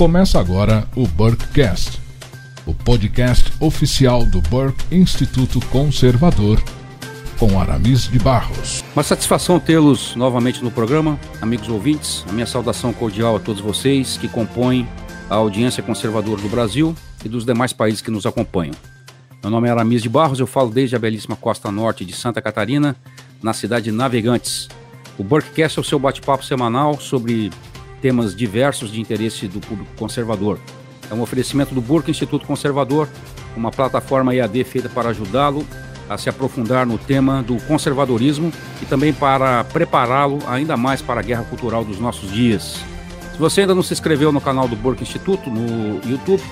Começa agora o Burkecast, o podcast oficial do Burke Instituto Conservador, com Aramis de Barros. Uma satisfação tê-los novamente no programa, amigos ouvintes. A minha saudação cordial a todos vocês que compõem a audiência conservadora do Brasil e dos demais países que nos acompanham. Meu nome é Aramis de Barros, eu falo desde a belíssima costa norte de Santa Catarina, na cidade de Navegantes. O Burkecast é o seu bate-papo semanal sobre temas diversos de interesse do público conservador. É um oferecimento do Burke Instituto Conservador, uma plataforma EAD feita para ajudá-lo a se aprofundar no tema do conservadorismo e também para prepará-lo ainda mais para a guerra cultural dos nossos dias. Se você ainda não se inscreveu no canal do Burke Instituto no YouTube,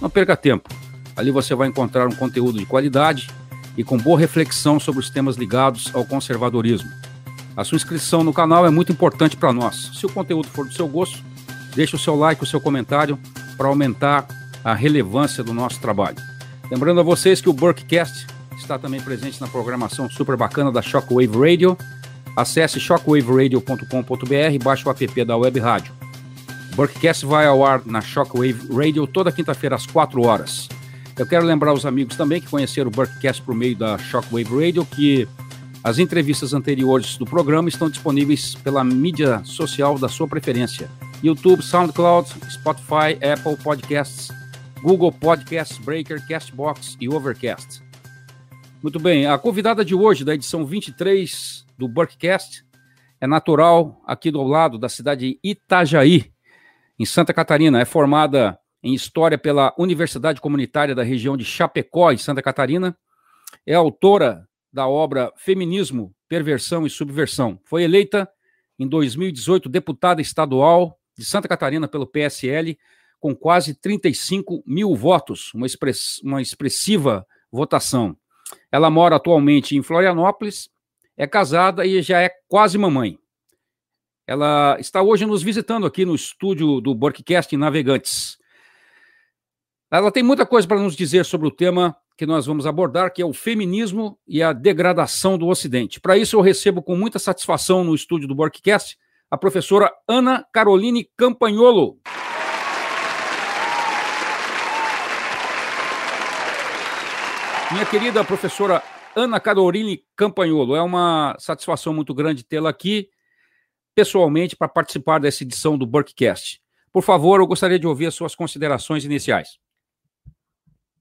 não perca tempo. Ali você vai encontrar um conteúdo de qualidade e com boa reflexão sobre os temas ligados ao conservadorismo. A sua inscrição no canal é muito importante para nós. Se o conteúdo for do seu gosto, deixe o seu like, o seu comentário para aumentar a relevância do nosso trabalho. Lembrando a vocês que o Burkcast está também presente na programação super bacana da Shockwave Radio. Acesse shockwaveradio.com.br baixe o app da Web Rádio. O Burkcast vai ao ar na Shockwave Radio toda quinta-feira às 4 horas. Eu quero lembrar os amigos também que conheceram o Burkcast por meio da Shockwave Radio que as entrevistas anteriores do programa estão disponíveis pela mídia social da sua preferência: YouTube, SoundCloud, Spotify, Apple Podcasts, Google Podcasts, Breaker, Castbox e Overcast. Muito bem, a convidada de hoje, da edição 23 do Burkcast, é natural aqui do lado da cidade de Itajaí, em Santa Catarina. É formada em História pela Universidade Comunitária da região de Chapecó, em Santa Catarina. É autora da obra Feminismo, Perversão e Subversão. Foi eleita em 2018 deputada estadual de Santa Catarina pelo PSL, com quase 35 mil votos, uma, express, uma expressiva votação. Ela mora atualmente em Florianópolis, é casada e já é quase mamãe. Ela está hoje nos visitando aqui no estúdio do Burkcast em Navegantes. Ela tem muita coisa para nos dizer sobre o tema que nós vamos abordar, que é o feminismo e a degradação do Ocidente. Para isso, eu recebo com muita satisfação no estúdio do Borkcast a professora Ana Caroline Campagnolo. Minha querida professora Ana Caroline Campagnolo, é uma satisfação muito grande tê-la aqui pessoalmente para participar dessa edição do Burkcast. Por favor, eu gostaria de ouvir as suas considerações iniciais.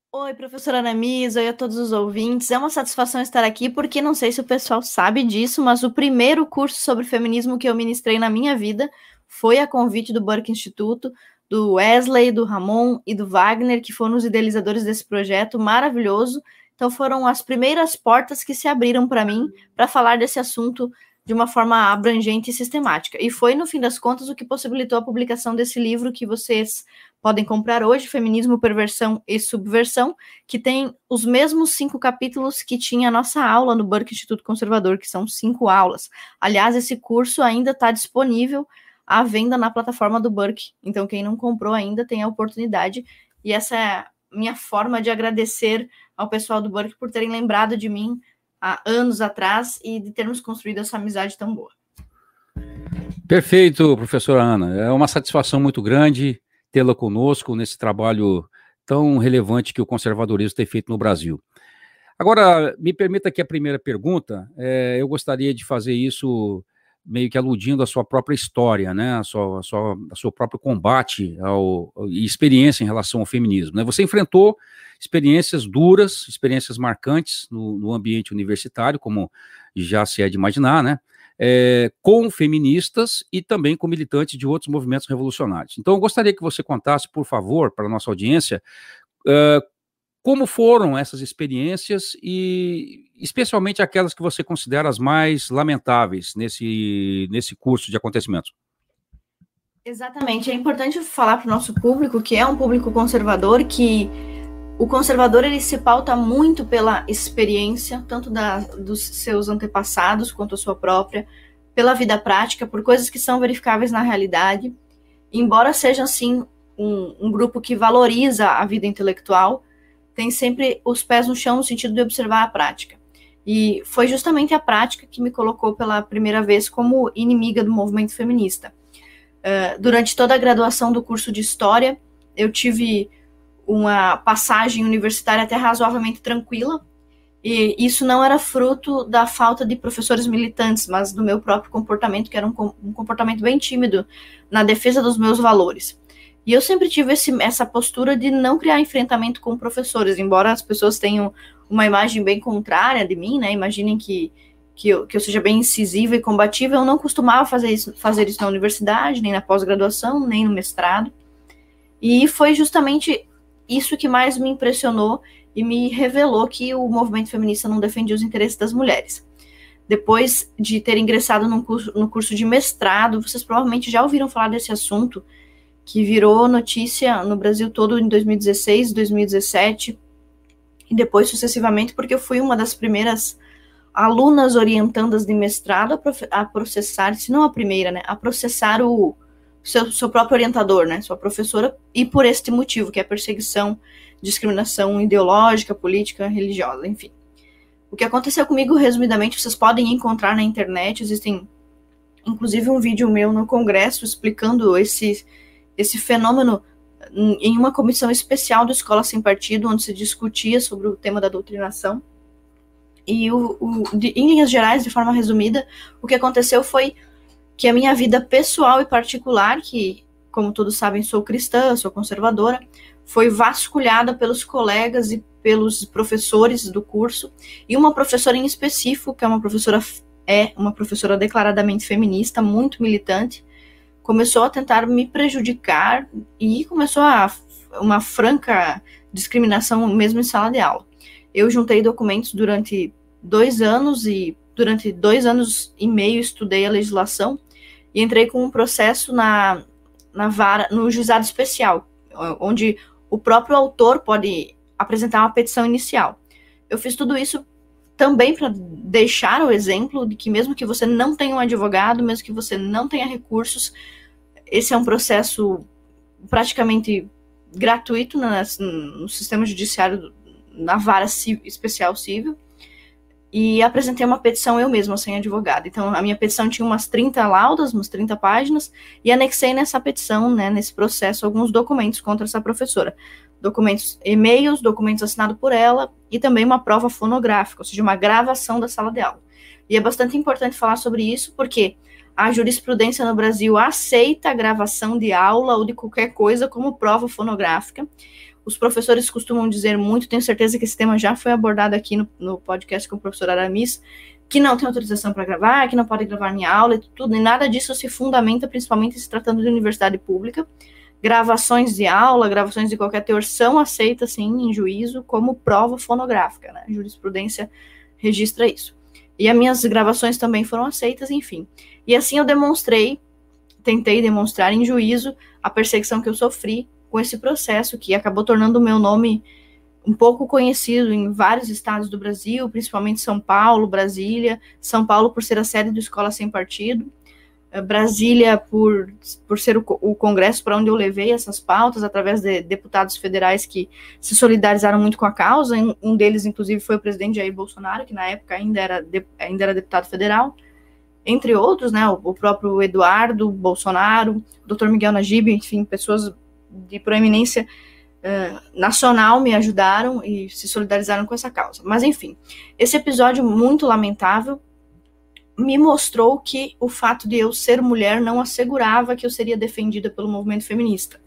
Oi, professora Anamis, oi a todos os ouvintes. É uma satisfação estar aqui, porque não sei se o pessoal sabe disso, mas o primeiro curso sobre feminismo que eu ministrei na minha vida foi a convite do Burke Instituto, do Wesley, do Ramon e do Wagner, que foram os idealizadores desse projeto maravilhoso. Então foram as primeiras portas que se abriram para mim para falar desse assunto de uma forma abrangente e sistemática. E foi, no fim das contas, o que possibilitou a publicação desse livro que vocês podem comprar hoje, Feminismo, Perversão e Subversão, que tem os mesmos cinco capítulos que tinha a nossa aula no Burke Instituto Conservador, que são cinco aulas. Aliás, esse curso ainda está disponível à venda na plataforma do Burke. Então, quem não comprou ainda tem a oportunidade. E essa é minha forma de agradecer ao pessoal do Burke por terem lembrado de mim há anos atrás e de termos construído essa amizade tão boa. Perfeito, professora Ana. É uma satisfação muito grande tê-la conosco nesse trabalho tão relevante que o conservadorismo tem feito no Brasil. Agora, me permita aqui a primeira pergunta. É, eu gostaria de fazer isso meio que aludindo à sua própria história, né, a sua, a sua, a seu próprio combate ao, e experiência em relação ao feminismo. Né? Você enfrentou experiências duras, experiências marcantes no, no ambiente universitário, como já se é de imaginar, né? É, com feministas e também com militantes de outros movimentos revolucionários. Então, eu gostaria que você contasse, por favor, para a nossa audiência, uh, como foram essas experiências e, especialmente, aquelas que você considera as mais lamentáveis nesse, nesse curso de acontecimentos. Exatamente. É importante falar para o nosso público, que é um público conservador, que o conservador ele se pauta muito pela experiência, tanto da, dos seus antepassados quanto a sua própria, pela vida prática, por coisas que são verificáveis na realidade. Embora seja assim um, um grupo que valoriza a vida intelectual, tem sempre os pés no chão no sentido de observar a prática. E foi justamente a prática que me colocou pela primeira vez como inimiga do movimento feminista. Uh, durante toda a graduação do curso de História, eu tive uma passagem universitária até razoavelmente tranquila, e isso não era fruto da falta de professores militantes, mas do meu próprio comportamento, que era um, um comportamento bem tímido na defesa dos meus valores. E eu sempre tive esse, essa postura de não criar enfrentamento com professores, embora as pessoas tenham uma imagem bem contrária de mim, né? Imaginem que, que, eu, que eu seja bem incisiva e combativa. Eu não costumava fazer isso, fazer isso na universidade, nem na pós-graduação, nem no mestrado. E foi justamente isso que mais me impressionou e me revelou que o movimento feminista não defendia os interesses das mulheres. Depois de ter ingressado curso, no curso de mestrado, vocês provavelmente já ouviram falar desse assunto, que virou notícia no Brasil todo em 2016, 2017 e depois sucessivamente, porque eu fui uma das primeiras alunas orientandas de mestrado a, processar, se não a primeira, né, a processar o seu, seu próprio orientador, né, sua professora, e por este motivo, que é perseguição, discriminação ideológica, política, religiosa, enfim. O que aconteceu comigo, resumidamente, vocês podem encontrar na internet, existem inclusive um vídeo meu no congresso explicando esse esse fenômeno em uma comissão especial do Escola Sem Partido, onde se discutia sobre o tema da doutrinação. E, o, o de, em linhas gerais, de forma resumida, o que aconteceu foi que a minha vida pessoal e particular, que, como todos sabem, sou cristã, sou conservadora, foi vasculhada pelos colegas e pelos professores do curso, e uma professora em específico, que é uma professora é uma professora declaradamente feminista, muito militante, começou a tentar me prejudicar e começou a uma franca discriminação mesmo em sala de aula. Eu juntei documentos durante dois anos e durante dois anos e meio estudei a legislação e entrei com um processo na, na vara, no juizado especial, onde o próprio autor pode apresentar uma petição inicial. Eu fiz tudo isso também para deixar o exemplo de que mesmo que você não tenha um advogado, mesmo que você não tenha recursos, esse é um processo praticamente gratuito no, no sistema judiciário, na vara especial civil, e apresentei uma petição eu mesma, sem advogado. Então, a minha petição tinha umas 30 laudas, umas 30 páginas, e anexei nessa petição, né, nesse processo, alguns documentos contra essa professora. Documentos, e-mails, documentos assinados por ela, e também uma prova fonográfica, ou seja, uma gravação da sala de aula. E é bastante importante falar sobre isso, porque a jurisprudência no Brasil aceita a gravação de aula ou de qualquer coisa como prova fonográfica. Os professores costumam dizer muito, tenho certeza que esse tema já foi abordado aqui no, no podcast com o professor Aramis, que não tem autorização para gravar, que não pode gravar minha aula e tudo, e nada disso se fundamenta, principalmente se tratando de universidade pública. Gravações de aula, gravações de qualquer teor são aceitas, sim, em juízo, como prova fonográfica, né? A jurisprudência registra isso. E as minhas gravações também foram aceitas, enfim. E assim eu demonstrei, tentei demonstrar em juízo a perseguição que eu sofri com esse processo que acabou tornando o meu nome um pouco conhecido em vários estados do Brasil, principalmente São Paulo, Brasília, São Paulo por ser a sede do Escola Sem Partido, eh, Brasília por, por ser o, o congresso para onde eu levei essas pautas, através de deputados federais que se solidarizaram muito com a causa, um deles, inclusive, foi o presidente Jair Bolsonaro, que na época ainda era, de, ainda era deputado federal, entre outros, né, o, próprio Eduardo Bolsonaro, o Dr. Miguel Najib, enfim, pessoas de proeminência uh, nacional me ajudaram e se solidarizaram com essa causa. Mas, enfim, esse episódio muito lamentável me mostrou que o fato de eu ser mulher não assegurava que eu seria defendida pelo movimento feminista.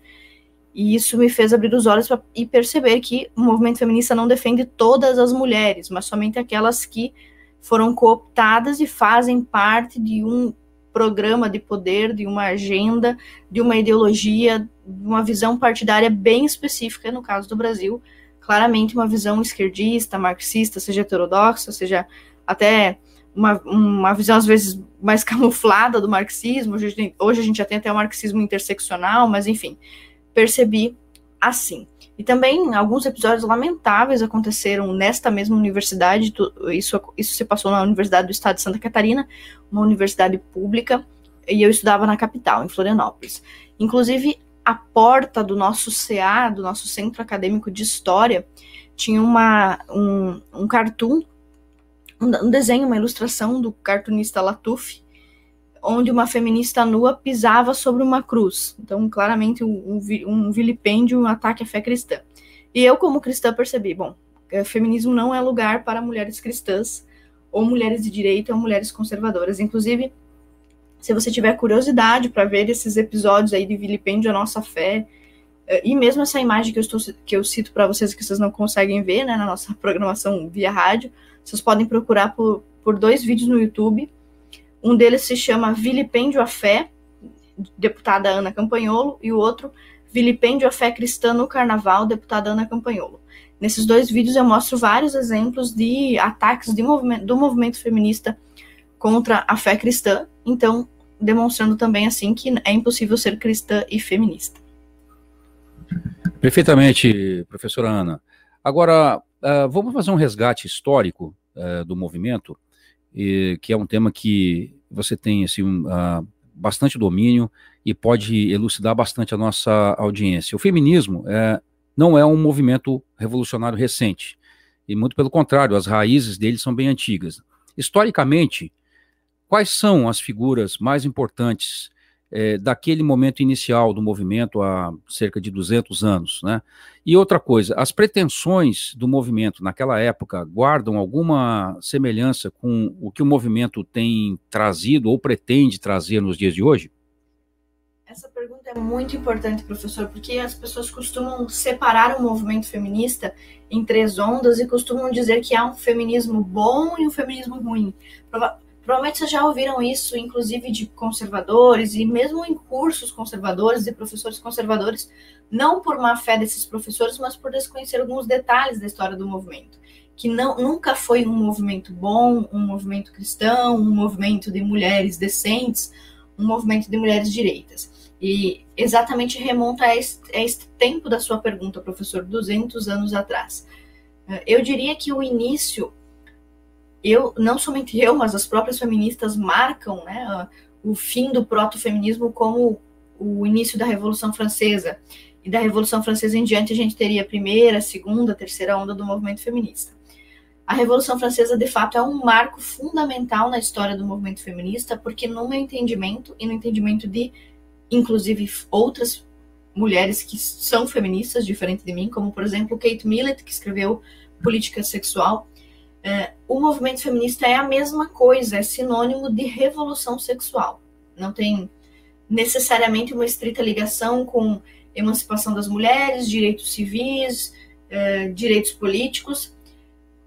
E isso me fez abrir os olhos pra, e perceber que o movimento feminista não defende todas as mulheres, mas somente aquelas que foram cooptadas e fazem parte de um programa de poder, de uma agenda, de uma ideologia, de uma visão partidária bem específica, no caso do Brasil, claramente uma visão esquerdista, marxista, seja heterodoxa, seja até uma, uma visão às vezes mais camuflada do marxismo. Hoje, hoje a gente já tem até o marxismo interseccional, mas enfim, percebi assim. E também alguns episódios lamentáveis aconteceram nesta mesma universidade. Isso, isso se passou na Universidade do Estado de Santa Catarina, uma universidade pública, e eu estudava na capital, em Florianópolis. Inclusive, a porta do nosso CA, do nosso Centro Acadêmico de História, tinha uma, um, um cartoon, um, desenho, uma ilustração do cartunista Latuf, onde uma feminista nua pisava sobre uma cruz. Então, claramente, um, um vilipêndio, um ataque à fé cristã. E eu, como cristã, percebi: bom, é, feminismo não é lugar para mulheres cristãs, ou mulheres de direita, ou mulheres conservadoras. Inclusive, se você tiver curiosidade para ver esses episódios aí de vilipêndio à nossa fé, é, e mesmo essa imagem que eu, estou, que eu cito para vocês que vocês não conseguem ver né, na nossa programação via rádio, vocês podem procurar por, por dois vídeos no YouTube. Um deles se chama Vilipêndio à Fé, deputada Ana Campanholo, e o outro, Vilipêndio à Fé Cristã no Carnaval, deputada Ana Campanholo. Nesses dois vídeos eu mostro vários exemplos de ataques de movimento, do movimento feminista contra a fé cristã, então demonstrando também assim que é impossível ser cristã e feminista. Perfeitamente, professora Ana. Agora, uh, vamos fazer um resgate histórico uh, do movimento, que é um tema que você tem assim, uh, bastante domínio e pode elucidar bastante a nossa audiência. O feminismo é, não é um movimento revolucionário recente, e muito pelo contrário, as raízes dele são bem antigas. Historicamente, Quais são as figuras mais importantes é, daquele momento inicial do movimento há cerca de 200 anos, né? E outra coisa, as pretensões do movimento naquela época guardam alguma semelhança com o que o movimento tem trazido ou pretende trazer nos dias de hoje? Essa pergunta é muito importante, professor, porque as pessoas costumam separar o movimento feminista em três ondas e costumam dizer que há um feminismo bom e um feminismo ruim. Provavelmente vocês já ouviram isso, inclusive de conservadores e mesmo em cursos conservadores e professores conservadores, não por má fé desses professores, mas por desconhecer alguns detalhes da história do movimento, que não, nunca foi um movimento bom, um movimento cristão, um movimento de mulheres decentes, um movimento de mulheres direitas. E exatamente remonta a este, a este tempo da sua pergunta, professor, 200 anos atrás. Eu diria que o início eu, não somente eu, mas as próprias feministas marcam né, o fim do proto-feminismo como o início da Revolução Francesa. E da Revolução Francesa em diante a gente teria a primeira, a segunda, a terceira onda do movimento feminista. A Revolução Francesa, de fato, é um marco fundamental na história do movimento feminista, porque no meu entendimento e no entendimento de, inclusive, outras mulheres que são feministas, diferente de mim, como, por exemplo, Kate Millett, que escreveu Política Sexual, é, o movimento feminista é a mesma coisa, é sinônimo de revolução sexual. Não tem necessariamente uma estrita ligação com emancipação das mulheres, direitos civis, é, direitos políticos,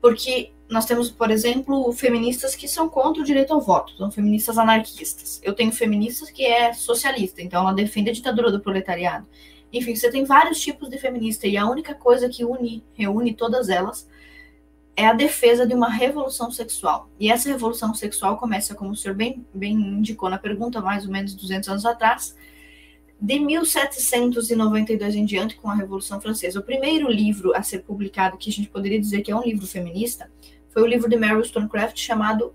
porque nós temos, por exemplo, feministas que são contra o direito ao voto, são feministas anarquistas. Eu tenho feministas que é socialista, então ela defende a ditadura do proletariado. Enfim, você tem vários tipos de feminista e a única coisa que une, reúne todas elas é a defesa de uma revolução sexual. E essa revolução sexual começa, como o senhor bem, bem indicou na pergunta, mais ou menos 200 anos atrás, de 1792 em diante, com a Revolução Francesa. O primeiro livro a ser publicado, que a gente poderia dizer que é um livro feminista, foi o livro de Mary Wollstonecraft chamado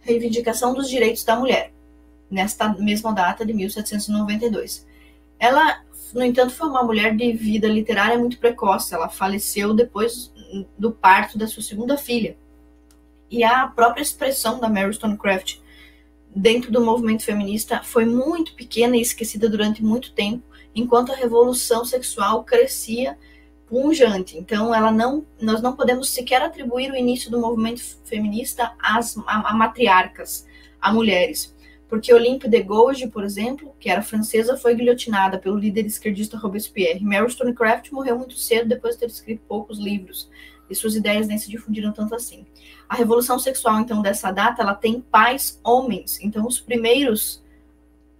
Reivindicação dos Direitos da Mulher, nesta mesma data de 1792. Ela, no entanto, foi uma mulher de vida literária muito precoce. Ela faleceu depois do parto da sua segunda filha. E a própria expressão da Mary Stonecraft dentro do movimento feminista foi muito pequena e esquecida durante muito tempo, enquanto a revolução sexual crescia punjante. Então, ela não, nós não podemos sequer atribuir o início do movimento feminista às a, a matriarcas, a mulheres. Porque Olympe de Gouges, por exemplo, que era francesa, foi guilhotinada pelo líder esquerdista Robespierre. Mary Stonecraft morreu muito cedo depois de ter escrito poucos livros e suas ideias nem se difundiram tanto assim. A revolução sexual, então, dessa data, ela tem pais homens. Então, os primeiros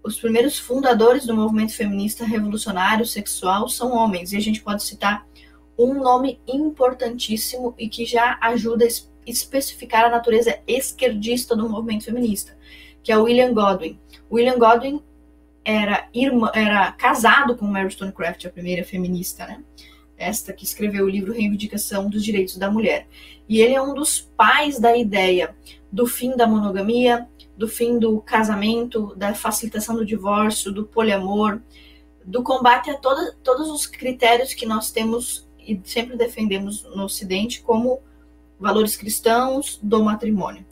os primeiros fundadores do movimento feminista revolucionário sexual são homens. E a gente pode citar um nome importantíssimo e que já ajuda a especificar a natureza esquerdista do movimento feminista, que é William Godwin. William Godwin era, irmã, era casado com Mary Stonecraft, a primeira feminista, né? esta que escreveu o livro Reivindicação dos Direitos da Mulher. E ele é um dos pais da ideia do fim da monogamia, do fim do casamento, da facilitação do divórcio, do poliamor, do combate a toda, todos os critérios que nós temos e sempre defendemos no Ocidente como valores cristãos do matrimônio.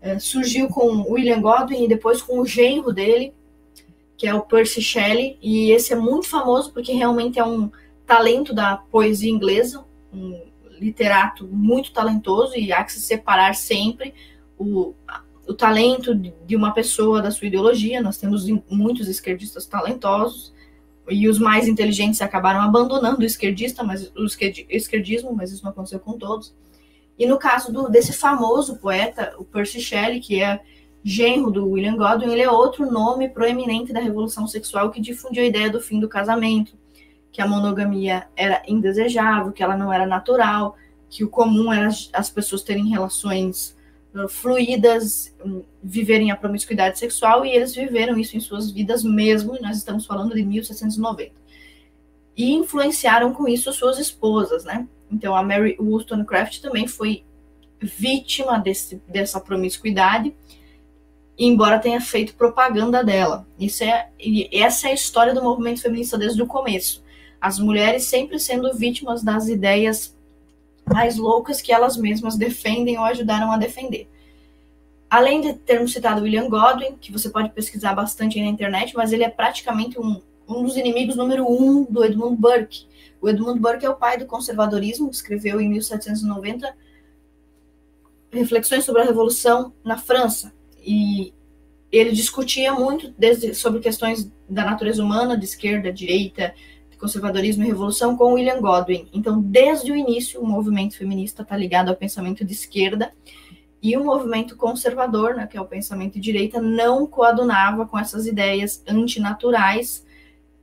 É, surgiu com William Godwin e depois com o genro dele, que é o Percy Shelley, e esse é muito famoso porque realmente é um talento da poesia inglesa, um literato muito talentoso e há que se separar sempre o, o talento de uma pessoa da sua ideologia. Nós temos muitos esquerdistas talentosos e os mais inteligentes acabaram abandonando o esquerdista, mas o esquerdismo, mas isso não aconteceu com todos. E no caso do, desse famoso poeta, o Percy Shelley, que é genro do William Godwin, ele é outro nome proeminente da revolução sexual que difundiu a ideia do fim do casamento, que a monogamia era indesejável, que ela não era natural, que o comum era as pessoas terem relações uh, fluídas, um, viverem a promiscuidade sexual, e eles viveram isso em suas vidas mesmo, e nós estamos falando de 1790. E influenciaram com isso suas esposas, né? Então, a Mary Wollstonecraft também foi vítima desse, dessa promiscuidade, embora tenha feito propaganda dela. Isso é, essa é a história do movimento feminista desde o começo. As mulheres sempre sendo vítimas das ideias mais loucas que elas mesmas defendem ou ajudaram a defender. Além de termos citado William Godwin, que você pode pesquisar bastante na internet, mas ele é praticamente um, um dos inimigos número um do Edmund Burke. O Edmund Burke é o pai do conservadorismo, escreveu em 1790 reflexões sobre a Revolução na França. E ele discutia muito desde, sobre questões da natureza humana, de esquerda, direita, conservadorismo e revolução, com William Godwin. Então, desde o início, o movimento feminista está ligado ao pensamento de esquerda e o movimento conservador, né, que é o pensamento de direita, não coadunava com essas ideias antinaturais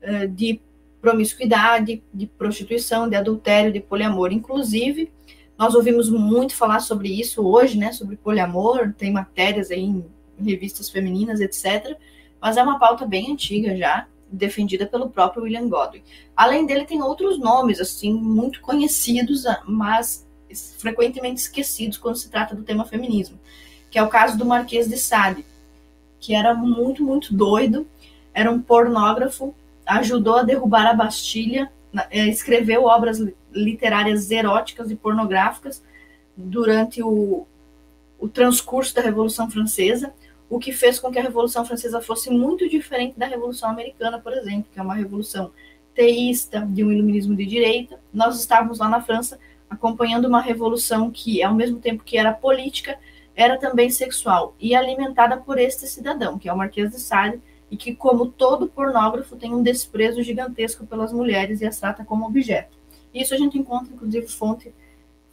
uh, de promiscuidade, de prostituição, de adultério, de poliamor. Inclusive, nós ouvimos muito falar sobre isso hoje, né, sobre poliamor, tem matérias aí em revistas femininas, etc. Mas é uma pauta bem antiga já, defendida pelo próprio William Godwin. Além dele, tem outros nomes, assim, muito conhecidos, mas frequentemente esquecidos quando se trata do tema feminismo, que é o caso do Marquês de Sade, que era muito, muito doido, era um pornógrafo, ajudou a derrubar a Bastilha, é, escreveu obras literárias eróticas e pornográficas durante o, o transcurso da Revolução Francesa, o que fez com que a Revolução Francesa fosse muito diferente da Revolução Americana, por exemplo, que é uma revolução teísta, de um iluminismo de direita. Nós estávamos lá na França acompanhando uma revolução que, ao mesmo tempo que era política, era também sexual e alimentada por este cidadão, que é o Marquês de Sade, e que, como todo pornógrafo, tem um desprezo gigantesco pelas mulheres e as trata como objeto. Isso a gente encontra, inclusive, fonte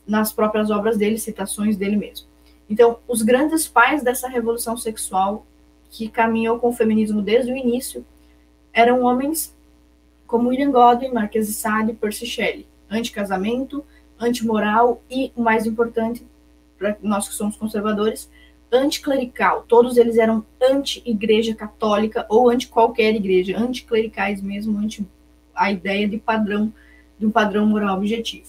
nas próprias obras dele, citações dele mesmo. Então, os grandes pais dessa revolução sexual que caminhou com o feminismo desde o início eram homens como William Godwin, Marquês de Sade e Percy Shelley, anti-casamento, anti-moral e, o mais importante, para nós que somos conservadores, anticlerical. Todos eles eram anti-igreja católica ou anti qualquer igreja, anticlericais mesmo, anti a ideia de padrão, de um padrão moral objetivo.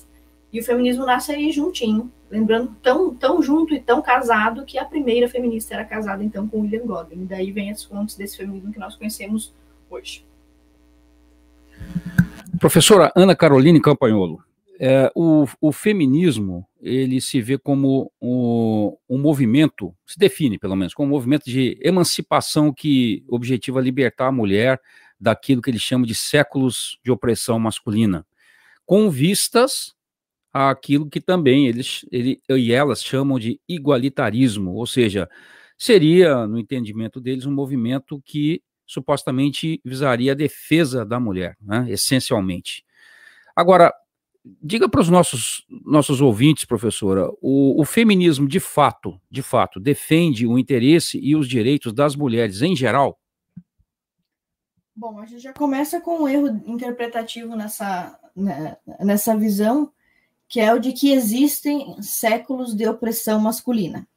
E o feminismo nasce aí juntinho, lembrando, tão, tão junto e tão casado que a primeira feminista era casada então com William Godwin. E daí vem as fontes desse feminismo que nós conhecemos hoje. Professora Ana Caroline Campanholo, é, o, o, feminismo ele se vê como um, um, movimento, se define pelo menos, como um movimento de emancipação que objetiva libertar a mulher daquilo que eles chamam de séculos de opressão masculina, com vistas àquilo que também eles ele, e elas chamam de igualitarismo, ou seja, seria, no entendimento deles, um movimento que supostamente visaria a defesa da mulher, né, essencialmente. Agora, diga para os nossos, nossos ouvintes, professora, o, o, feminismo de fato, de fato, defende o interesse e os direitos das mulheres em geral? Bom, a gente já começa com um erro interpretativo nessa, né, nessa visão, que é o de que existem séculos de opressão masculina.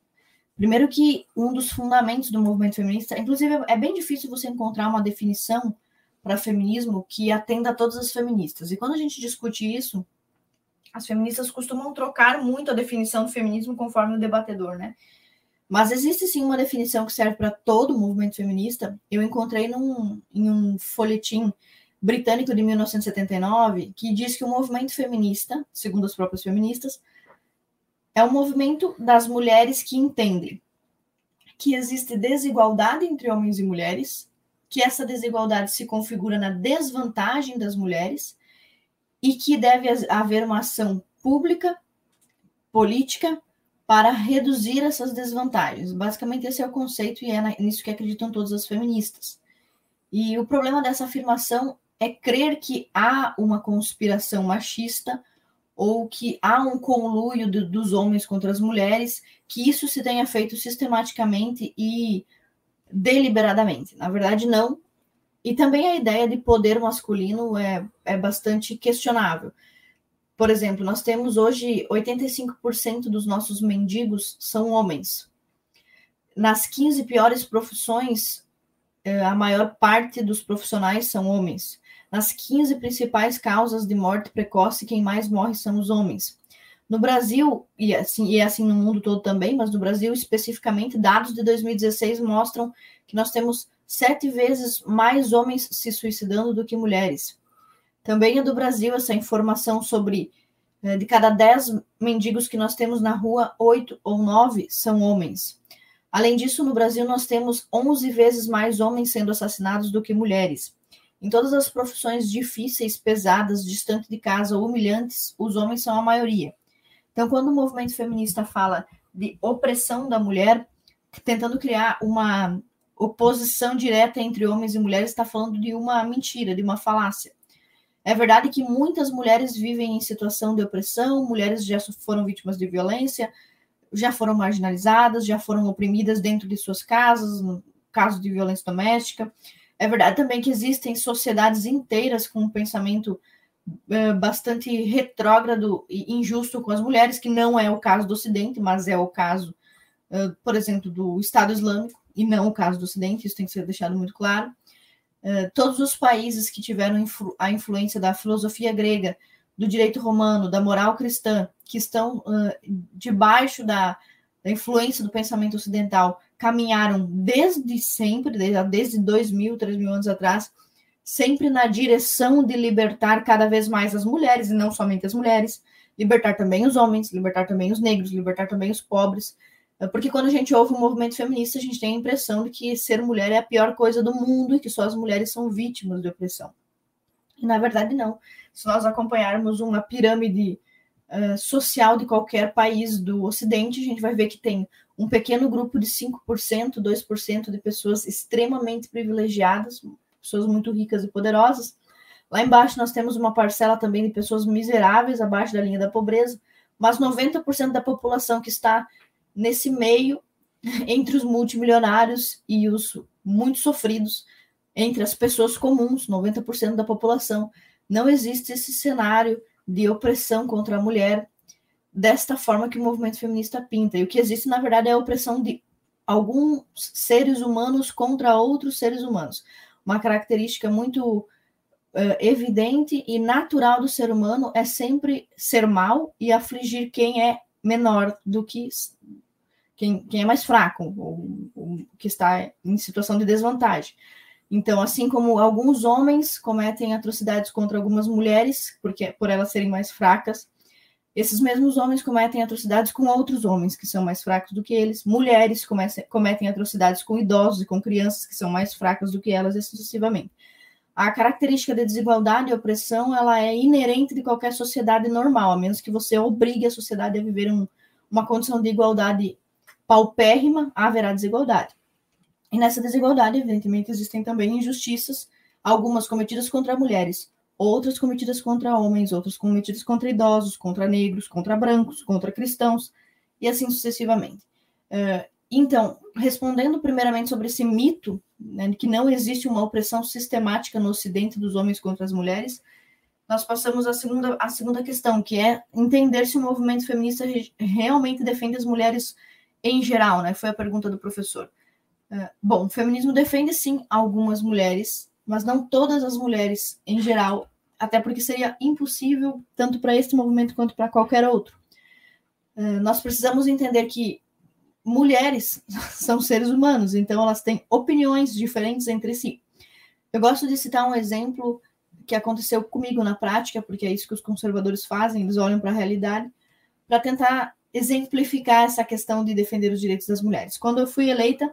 Primeiro que um dos fundamentos do movimento feminista, inclusive é bem difícil você encontrar uma definição para feminismo que atenda a todas as feministas. E quando a gente discute isso, as feministas costumam trocar muito a definição do feminismo conforme o debatedor, né? Mas existe sim uma definição que serve para todo o movimento feminista. Eu encontrei num, em um folhetim britânico de 1979 que diz que o movimento feminista, segundo as próprias feministas, é um movimento das mulheres que entendem que existe desigualdade entre homens e mulheres, que essa desigualdade se configura na desvantagem das mulheres e que deve haver uma ação pública, política, para reduzir essas desvantagens. Basicamente, esse é o conceito e é nisso que acreditam todas as feministas. E o problema dessa afirmação é crer que há uma conspiração machista ou que há um conluio do, dos homens contra as mulheres, que isso se tenha feito sistematicamente e deliberadamente. Na verdade, não. E também a ideia de poder masculino é, é bastante questionável. Por exemplo, nós temos hoje 85% dos nossos mendigos são homens. Nas 15 piores profissões, é, a maior parte dos profissionais são homens. Nas 15 principais causas de morte precoce, quem mais morre são os homens. No Brasil, e assim, e assim no mundo todo também, mas no Brasil especificamente, dados de 2016 mostram que nós temos sete vezes mais homens se suicidando do que mulheres. Também é do Brasil essa informação sobre eh, de cada dez mendigos que nós temos na rua, oito ou nove são homens. Além disso, no Brasil nós temos 11 vezes mais homens sendo assassinados do que mulheres. Em todas as profissões difíceis, pesadas, distante de casa, humilhantes, os homens são a maioria. Então, quando o movimento feminista fala de opressão da mulher, tentando criar uma oposição direta entre homens e mulheres, está falando de uma mentira, de uma falácia. É verdade que muitas mulheres vivem em situação de opressão, mulheres já foram vítimas de violência, já foram marginalizadas, já foram oprimidas dentro de suas casas, no caso de violência doméstica. É verdade também que existem sociedades inteiras com um pensamento é, bastante retrógrado e injusto com as mulheres, que não é o caso do Ocidente, mas é o caso, uh, por exemplo, do Estado Islâmico, e não o caso do Ocidente, isso tem que ser deixado muito claro. Uh, todos os países que tiveram influ a influência da filosofia grega, do direito romano, da moral cristã, que estão debaixo da, da influência do pensamento ocidental, caminharam desde sempre, desde, desde 2 mil, 3 mil anos atrás, sempre na direção de libertar cada vez mais as mulheres, e não somente as mulheres, libertar também os homens, libertar também os negros, libertar também os pobres. Porque quando a gente ouve o movimento feminista, a gente tem a impressão de que ser mulher é a pior coisa do mundo e que só as mulheres são vítimas de opressão. E na verdade, não. Se nós acompanharmos uma pirâmide uh, social de qualquer país do Ocidente, a gente vai ver que tem um pequeno grupo de 5%, 2% de pessoas extremamente privilegiadas, pessoas muito ricas e poderosas. Lá embaixo nós temos uma parcela também de pessoas miseráveis, abaixo da linha da pobreza, mas 90% da população que está nesse meio, entre os multimilionários e os muito sofridos, entre as pessoas comuns, 90% da população, não existe esse cenário de opressão contra a mulher desta forma que o movimento feminista pinta. E o que existe, na verdade, é a opressão de alguns seres humanos contra outros seres humanos. Uma característica muito uh, evidente e natural do ser humano é sempre ser mal e afligir quem é menor do que quem, quem é mais fraco, ou, ou que está em situação de desvantagem. Então, assim como alguns homens cometem atrocidades contra algumas mulheres, porque por elas serem mais fracas, esses mesmos homens cometem atrocidades com outros homens que são mais fracos do que eles. Mulheres comecem, cometem atrocidades com idosos e com crianças que são mais fracas do que elas, e sucessivamente. A característica da desigualdade e opressão ela é inerente de qualquer sociedade normal, a menos que você obrigue a sociedade a viver um, uma condição de igualdade paupérrima, haverá desigualdade. E nessa desigualdade, evidentemente, existem também injustiças, algumas cometidas contra mulheres, outras cometidas contra homens, outras cometidas contra idosos, contra negros, contra brancos, contra cristãos, e assim sucessivamente. Uh, então, respondendo primeiramente sobre esse mito, né, que não existe uma opressão sistemática no Ocidente dos homens contra as mulheres, nós passamos à segunda, à segunda questão, que é entender se o movimento feminista realmente defende as mulheres em geral, né? Foi a pergunta do professor. É, bom, o feminismo defende sim algumas mulheres, mas não todas as mulheres em geral, até porque seria impossível tanto para este movimento quanto para qualquer outro. É, nós precisamos entender que mulheres são seres humanos, então elas têm opiniões diferentes entre si. Eu gosto de citar um exemplo que aconteceu comigo na prática, porque é isso que os conservadores fazem, eles olham para a realidade, para tentar exemplificar essa questão de defender os direitos das mulheres. Quando eu fui eleita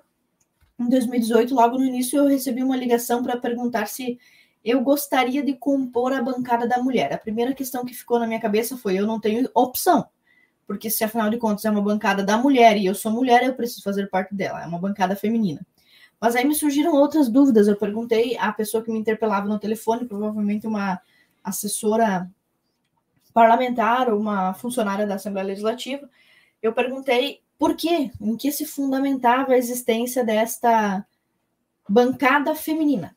em 2018, logo no início, eu recebi uma ligação para perguntar se eu gostaria de compor a bancada da mulher. A primeira questão que ficou na minha cabeça foi: eu não tenho opção, porque se afinal de contas é uma bancada da mulher e eu sou mulher, eu preciso fazer parte dela, é uma bancada feminina. Mas aí me surgiram outras dúvidas. Eu perguntei à pessoa que me interpelava no telefone, provavelmente uma assessora parlamentar ou uma funcionária da Assembleia Legislativa. Eu perguntei por quê, em que se fundamentava a existência desta bancada feminina.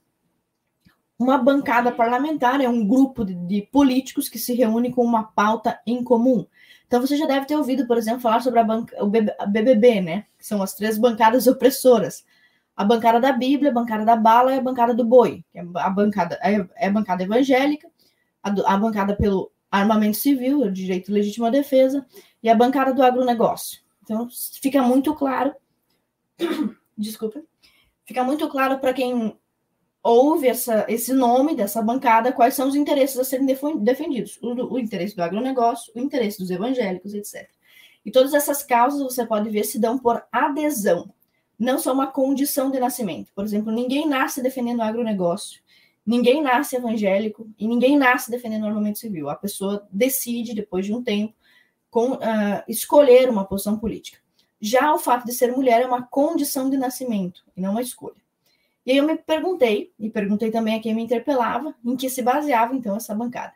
Uma bancada parlamentar é um grupo de, de, políticos que se reúne com uma pauta em comum. Então você já deve ter ouvido, por exemplo, falar sobre a, banca, o BBB, né? Que são as três bancadas opressoras a bancada da Bíblia, a bancada da bala e a bancada do boi, que é a bancada, é, é a bancada evangélica, a, a bancada pelo armamento civil, direito legítimo à defesa, e a bancada do agronegócio. Então, fica muito claro, desculpa, fica muito claro para quem ouve essa, esse nome dessa bancada, quais são os interesses a serem defendidos. O, o interesse do agronegócio, o interesse dos evangélicos, etc. E todas essas causas, você pode ver, se dão por adesão não são uma condição de nascimento. Por exemplo, ninguém nasce defendendo o agronegócio, ninguém nasce evangélico e ninguém nasce defendendo o armamento civil. A pessoa decide, depois de um tempo, com, uh, escolher uma posição política. Já o fato de ser mulher é uma condição de nascimento e não uma escolha. E aí eu me perguntei, e perguntei também a quem me interpelava, em que se baseava então essa bancada.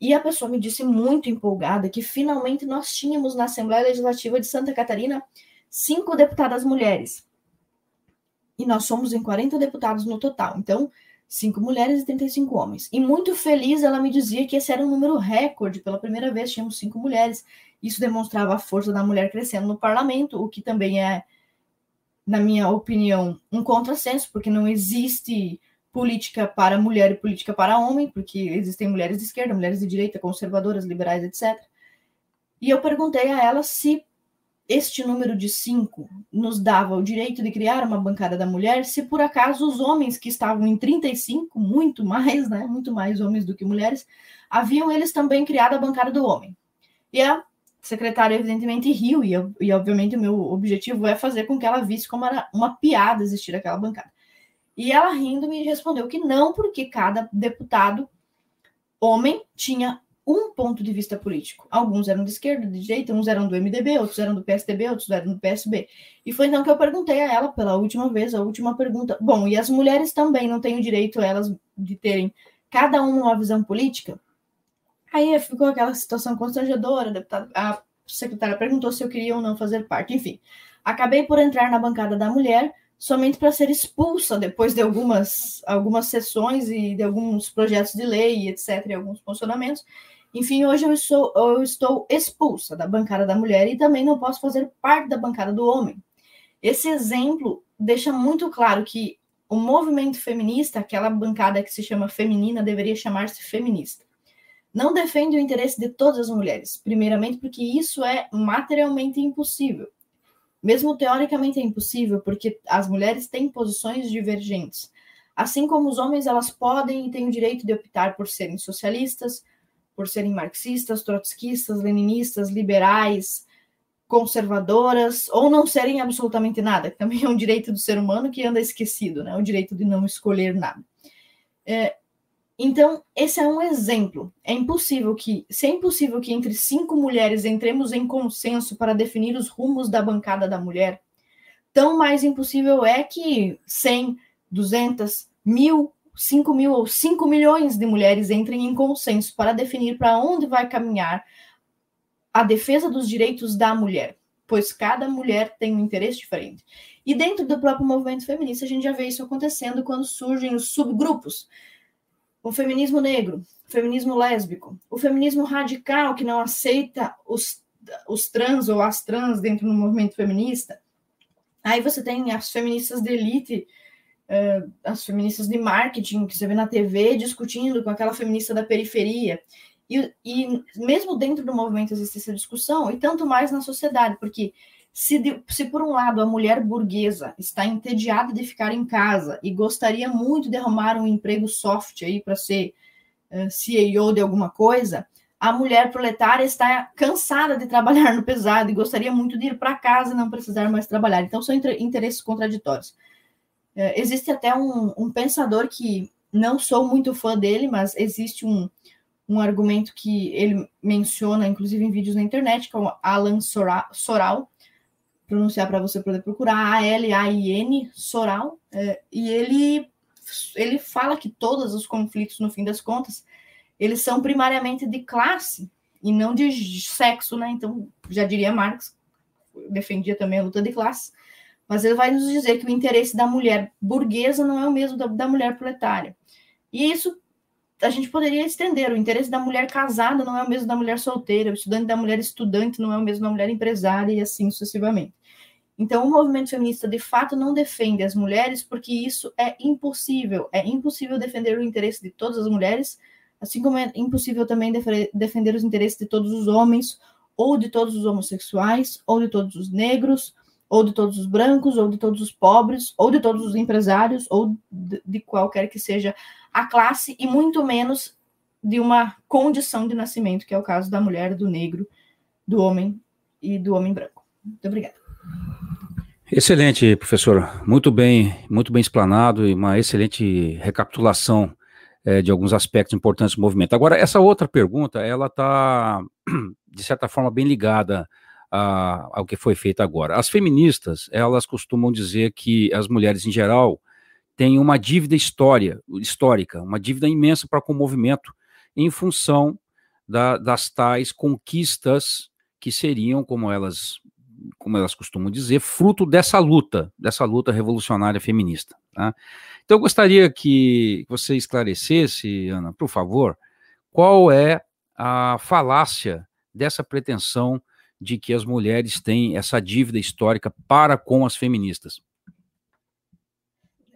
E a pessoa me disse muito empolgada que finalmente nós tínhamos na Assembleia Legislativa de Santa Catarina cinco deputadas mulheres. E nós somos em 40 deputados no total. Então, cinco mulheres e 35 homens. E muito feliz ela me dizia que esse era um número recorde. Pela primeira vez tínhamos cinco mulheres. Isso demonstrava a força da mulher crescendo no parlamento, o que também é, na minha opinião, um contrassenso, porque não existe política para mulher e política para homem, porque existem mulheres de esquerda, mulheres de direita, conservadoras, liberais, etc. E eu perguntei a ela se este número de cinco nos dava o direito de criar uma bancada da mulher, se por acaso os homens que estavam em 35, muito mais, né, muito mais homens do que mulheres, haviam eles também criado a bancada do homem. E a secretária, evidentemente, riu, e, e obviamente o meu objetivo é fazer com que ela visse como era uma piada existir aquela bancada. E ela rindo me respondeu que não, porque cada deputado homem tinha um ponto de vista político. Alguns eram de esquerda, de direita, uns eram do MDB, outros eram do PSDB, outros eram do PSB. E foi então que eu perguntei a ela pela última vez, a última pergunta. Bom, e as mulheres também não têm o direito elas de terem cada uma uma visão política? Aí ficou aquela situação constrangedora, a, deputada, a secretária perguntou se eu queria ou não fazer parte. Enfim, acabei por entrar na bancada da mulher somente para ser expulsa depois de algumas, algumas sessões e de alguns projetos de lei, etc., e alguns funcionamentos. Enfim, hoje eu estou, eu estou expulsa da bancada da mulher e também não posso fazer parte da bancada do homem. Esse exemplo deixa muito claro que o movimento feminista, aquela bancada que se chama feminina, deveria chamar-se feminista. Não defende o interesse de todas as mulheres, primeiramente porque isso é materialmente impossível. Mesmo teoricamente é impossível, porque as mulheres têm posições divergentes. Assim como os homens, elas podem e têm o direito de optar por serem socialistas, por serem marxistas, trotskistas, leninistas, liberais, conservadoras, ou não serem absolutamente nada, que também é um direito do ser humano que anda esquecido, né? o direito de não escolher nada. É, então, esse é um exemplo. É impossível que, se é impossível que entre cinco mulheres entremos em consenso para definir os rumos da bancada da mulher, tão mais impossível é que 100, 200, mil 5 mil ou 5 milhões de mulheres entrem em consenso para definir para onde vai caminhar a defesa dos direitos da mulher, pois cada mulher tem um interesse diferente. E dentro do próprio movimento feminista, a gente já vê isso acontecendo quando surgem os subgrupos. O feminismo negro, o feminismo lésbico, o feminismo radical, que não aceita os, os trans ou as trans dentro do movimento feminista. Aí você tem as feministas de elite, uh, as feministas de marketing que você vê na TV discutindo com aquela feminista da periferia. E, e mesmo dentro do movimento existe essa discussão, e tanto mais na sociedade, porque se, de, se por um lado a mulher burguesa está entediada de ficar em casa e gostaria muito de arrumar um emprego soft aí para ser uh, CEO de alguma coisa, a mulher proletária está cansada de trabalhar no pesado e gostaria muito de ir para casa e não precisar mais trabalhar. Então, são interesses contraditórios. É, existe até um, um, pensador que não sou muito fã dele, mas existe um, um argumento que ele menciona, inclusive em vídeos na internet, que é o Alan Soral, pronunciar para você poder procurar, A-L-A-I-N, Soral, é, e ele, ele fala que todos os conflitos, no fim das contas, eles são primariamente de classe e não de sexo, né? Então, já diria Marx, defendia também a luta de classe, mas ele vai nos dizer que o interesse da mulher burguesa não é o mesmo da, da mulher proletária. E isso a gente poderia estender. O interesse da mulher casada não é o mesmo da mulher solteira, o estudante da mulher estudante não é o mesmo da mulher empresária e assim sucessivamente. Então, o movimento feminista de fato não defende as mulheres porque isso é impossível. É impossível defender o interesse de todas as mulheres, assim como é impossível também defender os interesses de todos os homens, ou de todos os homossexuais, ou de todos os negros, ou de todos os brancos, ou de todos os pobres, ou de todos os empresários, ou de qualquer que seja a classe, e muito menos de uma condição de nascimento, que é o caso da mulher, do negro, do homem e do homem branco. Muito obrigada. Excelente, professor. Muito bem, muito bem explanado e uma excelente recapitulação é, de alguns aspectos importantes do movimento. Agora, essa outra pergunta, ela está, de certa forma, bem ligada a, ao que foi feito agora. As feministas, elas costumam dizer que as mulheres em geral têm uma dívida história, histórica, uma dívida imensa para com o movimento, em função da, das tais conquistas que seriam, como elas, como elas costumam dizer, fruto dessa luta, dessa luta revolucionária feminista. Tá? Então, eu gostaria que você esclarecesse, Ana, por favor, qual é a falácia dessa pretensão de que as mulheres têm essa dívida histórica para com as feministas?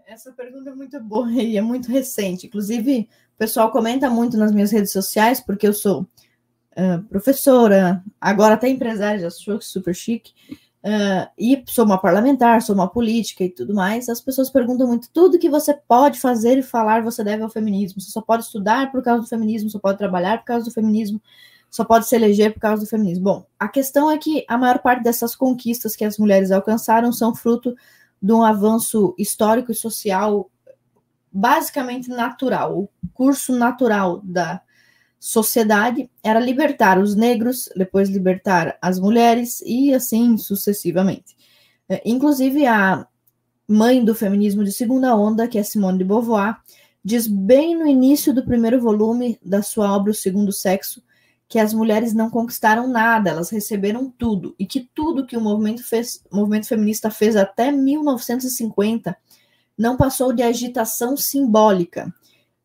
Essa pergunta é muito boa e é muito recente. Inclusive, o pessoal comenta muito nas minhas redes sociais, porque eu sou uh, professora, agora até empresária, já achou super chique, uh, e sou uma parlamentar, sou uma política e tudo mais. As pessoas perguntam muito: tudo que você pode fazer e falar você deve ao feminismo. Você só pode estudar por causa do feminismo, só pode trabalhar por causa do feminismo só pode se eleger por causa do feminismo. Bom, a questão é que a maior parte dessas conquistas que as mulheres alcançaram são fruto de um avanço histórico e social basicamente natural. O curso natural da sociedade era libertar os negros, depois libertar as mulheres e assim sucessivamente. É, inclusive, a mãe do feminismo de segunda onda, que é Simone de Beauvoir, diz bem no início do primeiro volume da sua obra O Segundo Sexo que as mulheres não conquistaram nada, elas receberam tudo, e que tudo que o movimento, fez, movimento feminista fez até 1950 não passou de agitação simbólica.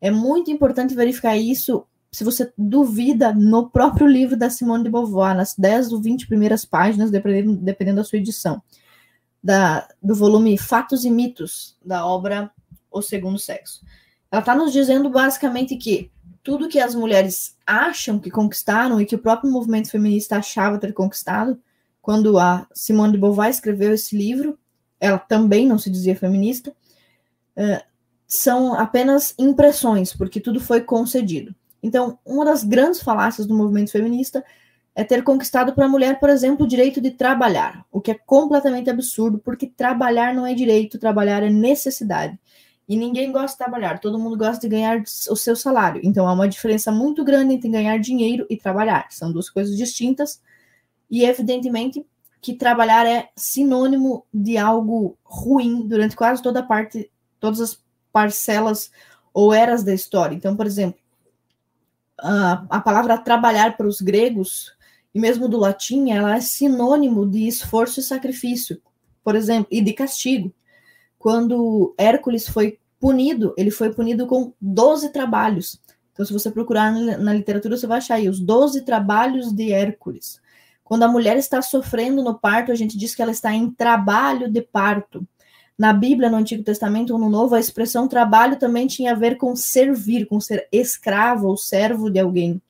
É muito importante verificar isso se você duvida no próprio livro da Simone de Beauvoir, nas 10 ou 20 primeiras páginas, dependendo, dependendo da sua edição, da, do volume Fatos e Mitos, da obra O Segundo Sexo. Ela está nos dizendo basicamente que tudo que as mulheres acham que conquistaram e que o próprio movimento feminista achava ter conquistado, quando a Simone de Beauvoir escreveu esse livro, ela também não se dizia feminista, uh, são apenas impressões, porque tudo foi concedido. Então, uma das grandes falácias do movimento feminista é ter conquistado para a mulher, por exemplo, o direito de trabalhar, o que é completamente absurdo, porque trabalhar não é direito, trabalhar é necessidade. E ninguém gosta de trabalhar, todo mundo gosta de ganhar o seu salário. Então há uma diferença muito grande entre ganhar dinheiro e trabalhar. São duas coisas distintas. E evidentemente que trabalhar é sinônimo de algo ruim durante quase toda a parte, todas as parcelas ou eras da história. Então, por exemplo, a, a palavra trabalhar para os gregos e mesmo do latim, ela é sinônimo de esforço e sacrifício, por exemplo, e de castigo quando Hércules foi punido, ele foi punido com 12 trabalhos. Então, se você procurar na literatura, você vai achar aí os 12 trabalhos de Hércules. Quando a mulher está sofrendo no parto, a gente diz que ela está em trabalho de parto. Na Bíblia, no Antigo Testamento ou no Novo, a expressão trabalho também tinha a ver com servir, com ser escravo ou servo de alguém.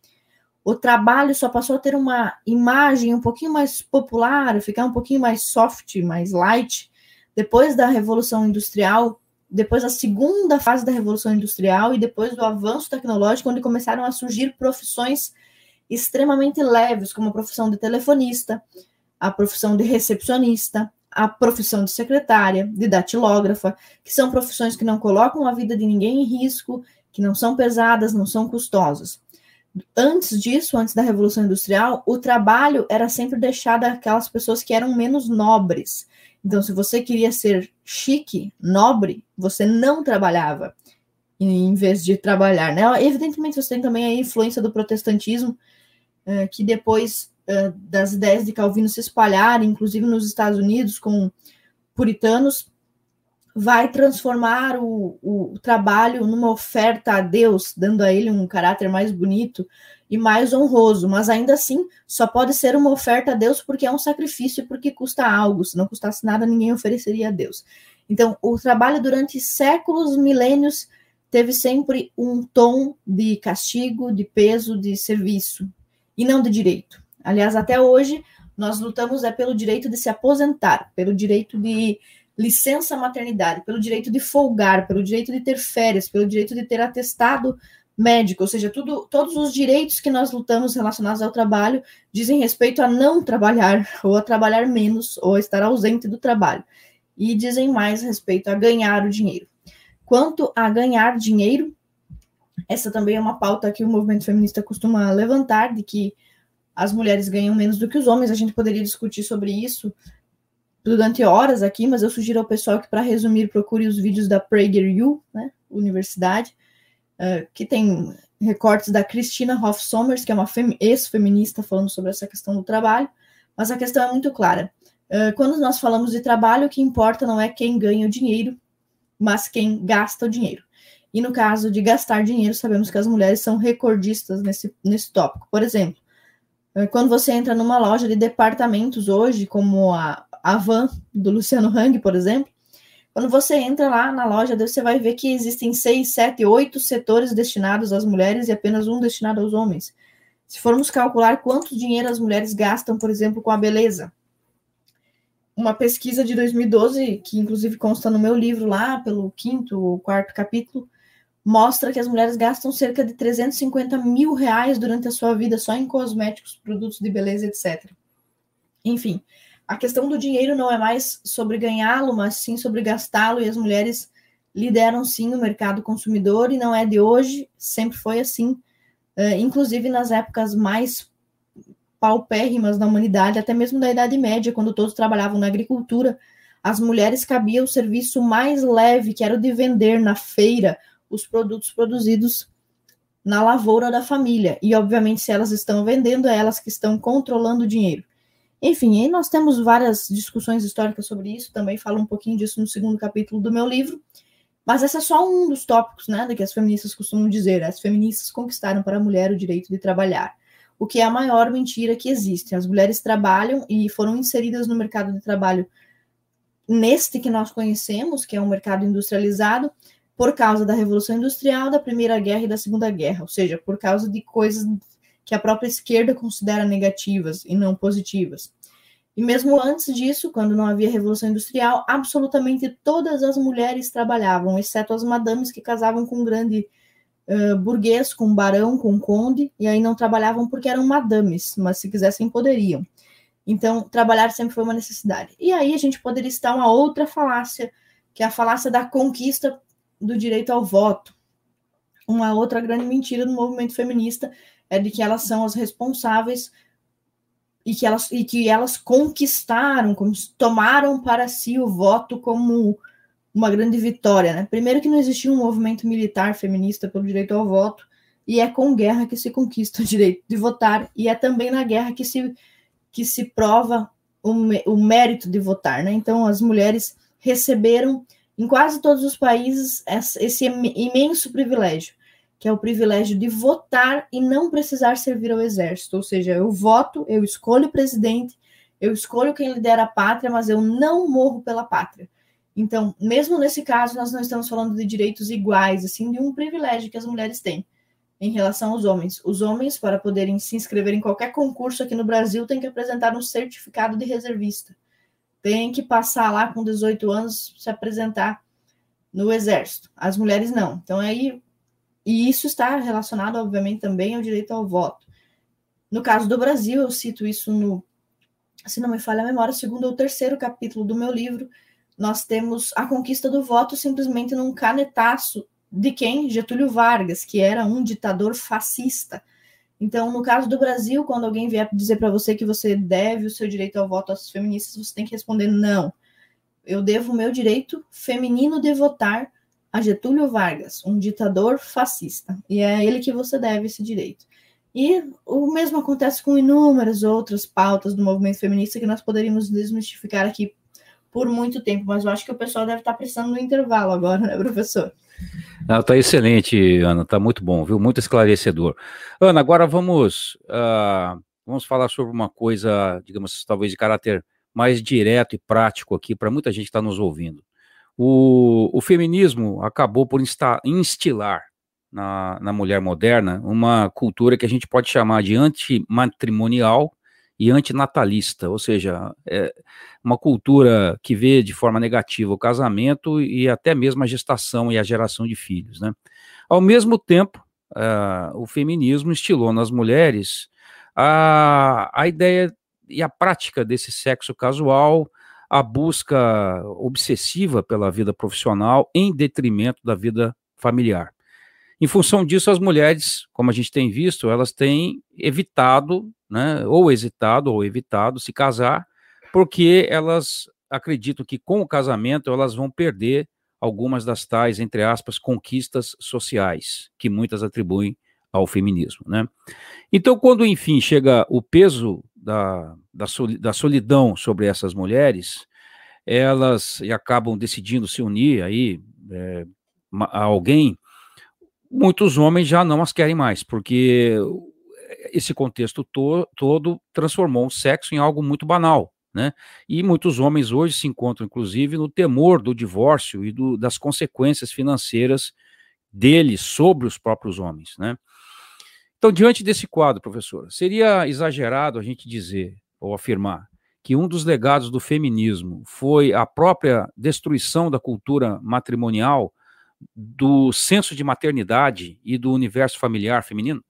O trabalho só passou a ter uma imagem um pouquinho mais popular, ficar um pouquinho mais soft, mais light, depois da Revolução Industrial, depois da segunda fase da Revolução Industrial e depois do avanço tecnológico, onde começaram a surgir profissões extremamente leves, como a profissão de telefonista, a profissão de recepcionista, a profissão de secretária, de datilógrafa, que são profissões que não colocam a vida de ninguém em risco, que não são pesadas, não são custosas. Antes disso, antes da Revolução Industrial, o trabalho era sempre deixado àquelas pessoas que eram menos nobres. Então, se você queria ser chique, nobre, você não trabalhava em vez de trabalhar, né? Evidentemente, você tem também a influência do protestantismo, eh, que depois eh, das ideias de Calvino se espalharem, inclusive nos Estados Unidos, com puritanos, vai transformar o, o, trabalho numa oferta a Deus, dando a ele um caráter mais bonito e mais honroso, mas ainda assim só pode ser uma oferta a Deus porque é um sacrifício e porque custa algo. Se não custasse nada, ninguém ofereceria a Deus. Então, o trabalho durante séculos, milênios, teve sempre um tom de castigo, de peso, de serviço e não de direito. Aliás, até hoje nós lutamos é pelo direito de se aposentar, pelo direito de licença maternidade, pelo direito de folgar, pelo direito de ter férias, pelo direito de ter atestado médico, ou seja, tudo, todos os direitos que nós lutamos relacionados ao trabalho dizem respeito a não trabalhar, ou a trabalhar menos, ou a estar ausente do trabalho, e dizem mais respeito a ganhar o dinheiro. Quanto a ganhar dinheiro, essa também é uma pauta que o movimento feminista costuma levantar, de que as mulheres ganham menos do que os homens, a gente poderia discutir sobre isso durante horas aqui, mas eu sugiro ao pessoal que, para resumir, procure os vídeos da PragerU, né, Universidade, uh, que tem recortes da Christina Hoff Sommers, que é uma ex-feminista falando sobre essa questão do trabalho, mas a questão é muito clara. Uh, quando nós falamos de trabalho, o que importa não é quem ganha o dinheiro, mas quem gasta o dinheiro. E no caso de gastar dinheiro, sabemos que as mulheres são recordistas nesse, nesse tópico. Por exemplo, quando você entra numa loja de departamentos hoje, como a a van do Luciano Hang, por exemplo, quando você entra lá na loja, você vai ver que existem seis, sete, oito setores destinados às mulheres e apenas um destinado aos homens. Se formos calcular quanto dinheiro as mulheres gastam, por exemplo, com a beleza, uma pesquisa de 2012, que inclusive consta no meu livro lá, pelo quinto ou quarto capítulo, mostra que as mulheres gastam cerca de 350 mil reais durante a sua vida só em cosméticos, produtos de beleza, etc. Enfim, a questão do dinheiro não é mais sobre ganhá-lo, mas sim sobre gastá-lo, e as mulheres lideram sim o mercado consumidor, e não é de hoje, sempre foi assim, uh, inclusive nas épocas mais paupérrimas da humanidade, até mesmo da Idade Média, quando todos trabalhavam na agricultura, as mulheres cabia o serviço mais leve, que era o de vender na feira os produtos produzidos na lavoura da família. E, obviamente, se elas estão vendendo, é elas que estão controlando o dinheiro. Enfim, aí nós temos várias discussões históricas sobre isso, também falo um pouquinho disso no segundo capítulo do meu livro, mas esse é só um dos tópicos, né, que as feministas costumam dizer, as feministas conquistaram para a mulher o direito de trabalhar, o que é a maior mentira que existe. As mulheres trabalham e foram inseridas no mercado de trabalho neste que nós conhecemos, que é um mercado industrializado, por causa da Revolução Industrial, da Primeira Guerra e da Segunda Guerra, ou seja, por causa de coisas que a própria esquerda considera negativas e não positivas. E mesmo antes disso, quando não havia revolução industrial, absolutamente todas as mulheres trabalhavam, exceto as madames que casavam com um grande uh, burguês, com um barão, com um conde, e aí não trabalhavam porque eram madames, mas se quisessem poderiam. Então, trabalhar sempre foi uma necessidade. E aí a gente poderia citar uma outra falácia, que é a falácia da conquista do direito ao voto. Uma outra grande mentira do movimento feminista é de que elas são as responsáveis e que elas, e que elas conquistaram, tomaram para si o voto como uma grande vitória. Né? Primeiro que não existia um movimento militar feminista pelo direito ao voto, e é com guerra que se conquista o direito de votar, e é também na guerra que se, que se prova o, o mérito de votar. Né? Então, as mulheres receberam, em quase todos os países, esse imenso privilégio que é o privilégio de votar e não precisar servir ao exército. Ou seja, eu voto, eu escolho o presidente, eu escolho quem lidera a pátria, mas eu não morro pela pátria. Então, mesmo nesse caso, nós não estamos falando de direitos iguais, assim, de um privilégio que as mulheres têm em relação aos homens. Os homens, para poderem se inscrever em qualquer concurso aqui no Brasil, têm que apresentar um certificado de reservista. Tem que passar lá com 18 anos, se apresentar no exército. As mulheres não. Então, aí e isso está relacionado, obviamente, também ao direito ao voto. No caso do Brasil, eu cito isso no, se não me falha a memória, segundo ou terceiro capítulo do meu livro, nós temos a conquista do voto simplesmente num canetaço de quem? Getúlio Vargas, que era um ditador fascista. Então, no caso do Brasil, quando alguém vier dizer para você que você deve o seu direito ao voto às feministas, você tem que responder não. Eu devo o meu direito feminino de votar a Getúlio Vargas, um ditador fascista. E é a ele que você deve esse direito. E o mesmo acontece com inúmeras outras pautas do movimento feminista que nós poderíamos desmistificar aqui por muito tempo, mas eu acho que o pessoal deve estar precisando no intervalo agora, né, professor? Não, tá excelente, Ana, tá muito bom, viu? Muito esclarecedor. Ana, agora vamos, uh, vamos falar sobre uma coisa, digamos, talvez de caráter mais direto e prático aqui para muita gente que está nos ouvindo. O, o, feminismo acabou por insta, instilar na, na mulher moderna uma cultura que a gente pode chamar de antimatrimonial e antinatalista, ou seja, é uma cultura que vê de forma negativa o casamento e até mesmo a gestação e a geração de filhos. Né? Ao mesmo tempo, uh, o feminismo estilou nas mulheres a, a ideia e a prática desse sexo casual, a busca obsessiva pela vida profissional em detrimento da vida familiar. Em função disso, as mulheres, como a gente tem visto, elas têm evitado, né, ou hesitado ou evitado se casar, porque elas acreditam que com o casamento elas vão perder algumas das tais, entre aspas, conquistas sociais, que muitas atribuem ao feminismo. Né? Então, quando enfim chega o peso da, da, solidão sobre essas mulheres, elas acabam decidindo se unir aí é, a alguém muitos homens já não as querem mais, porque esse contexto to todo transformou o sexo em algo muito banal. Né? E muitos homens hoje se encontram, inclusive, no temor do divórcio e do, das consequências financeiras dele sobre os próprios homens. Né? Então, diante desse quadro, professor, seria exagerado a gente dizer ou afirmar que um dos legados do feminismo foi a própria destruição da cultura matrimonial do senso de maternidade e do universo familiar feminino?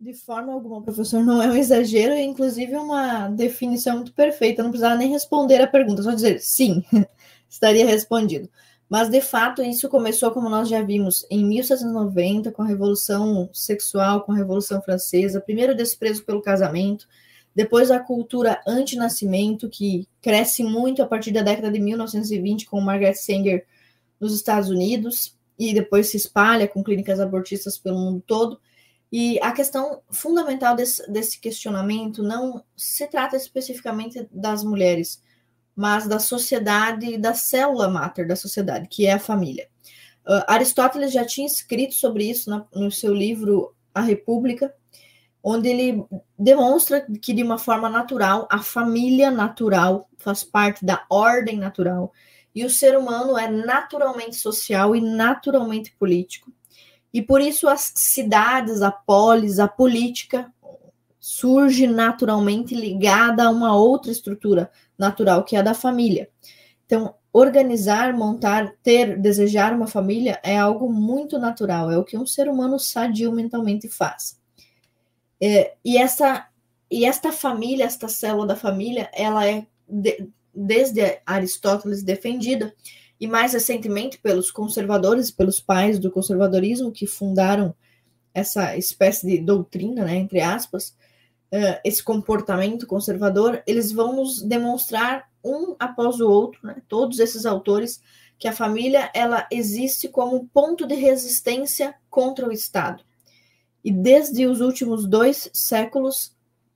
De forma alguma, professor, não é um exagero, é inclusive uma definição muito perfeita. não precisava nem responder a pergunta, só dizer sim, estaria respondido. Mas, de fato, isso começou, como nós já vimos, em 1790, com a Revolução Sexual, com a Revolução Francesa, primeiro o desprezo pelo casamento, depois a cultura anti-nascimento, que cresce muito a partir da década de 1920, com Margaret Sanger nos Estados Unidos e depois se espalha com clínicas abortistas pelo mundo todo. E a questão fundamental desse, desse questionamento não se trata especificamente das mulheres, mas da sociedade, da célula máter da sociedade, que é a família. Uh, Aristóteles já tinha escrito sobre isso na, no seu livro A República, onde ele demonstra que, de uma forma natural, a família natural faz parte da ordem natural e o ser humano é naturalmente social e naturalmente político. E por isso as cidades, a polis, a política surge naturalmente ligada a uma outra estrutura natural, que é a da família. Então, organizar, montar, ter, desejar uma família é algo muito natural, é o que um ser humano sadio mentalmente faz. É, e, essa, e esta família, esta célula da família, ela é de, desde Aristóteles defendida, e mais recentemente pelos conservadores, pelos pais do conservadorismo que fundaram essa espécie de doutrina, né, entre aspas, uh, esse comportamento conservador, eles vão nos demonstrar um após o outro, né, todos esses autores, que a família ela existe como ponto de resistência contra o Estado. E desde os últimos dois séculos,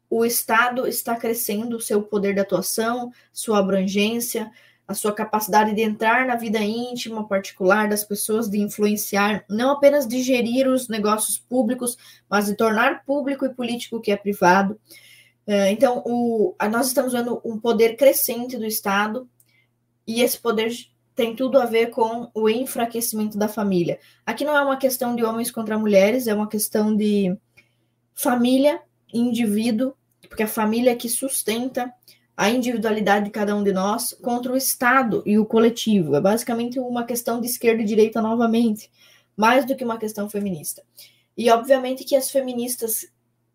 o Estado está crescendo seu poder de atuação, sua abrangência, a sua capacidade de entrar na vida íntima, particular das pessoas, de influenciar, não apenas de gerir os negócios públicos, mas de tornar público e político o que é privado. É, então, o, nós estamos vendo um poder crescente do Estado e esse poder tem tudo a ver com o enfraquecimento da família. Aqui não é uma questão de homens contra mulheres, é uma questão de família, indivíduo porque a família é que sustenta a individualidade de cada um de nós contra o Estado e o coletivo. É basicamente uma questão de esquerda e direita novamente, mais do que uma questão feminista. E obviamente que as feministas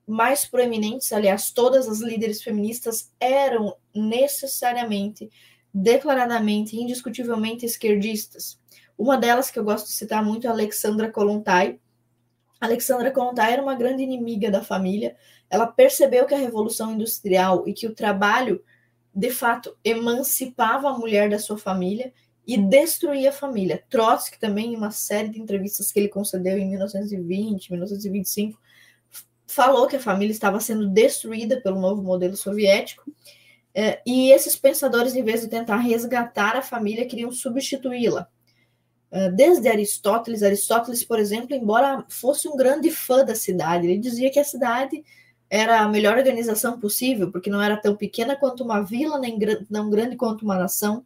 mais proeminentes, aliás, todas as líderes feministas eram necessariamente, declaradamente, indiscutivelmente esquerdistas. Uma delas que eu gosto de citar muito é a Alexandra Kolontai. Alexandra Kolontai era uma grande inimiga da família. Ela percebeu que a revolução industrial e que o trabalho, de fato, emancipava a mulher da sua família e destruía a família. Trotsky também, em uma série de entrevistas que ele concedeu em 1920, 1925, falou que a família estava sendo destruída pelo novo modelo soviético. É, e esses pensadores, em vez de tentar resgatar a família, queriam substituí-la. É, desde Aristóteles, Aristóteles, por exemplo, embora fosse um grande fã da cidade, ele dizia que a cidade era a melhor organização possível, porque não era tão pequena quanto uma vila, nem tão grande quanto uma nação,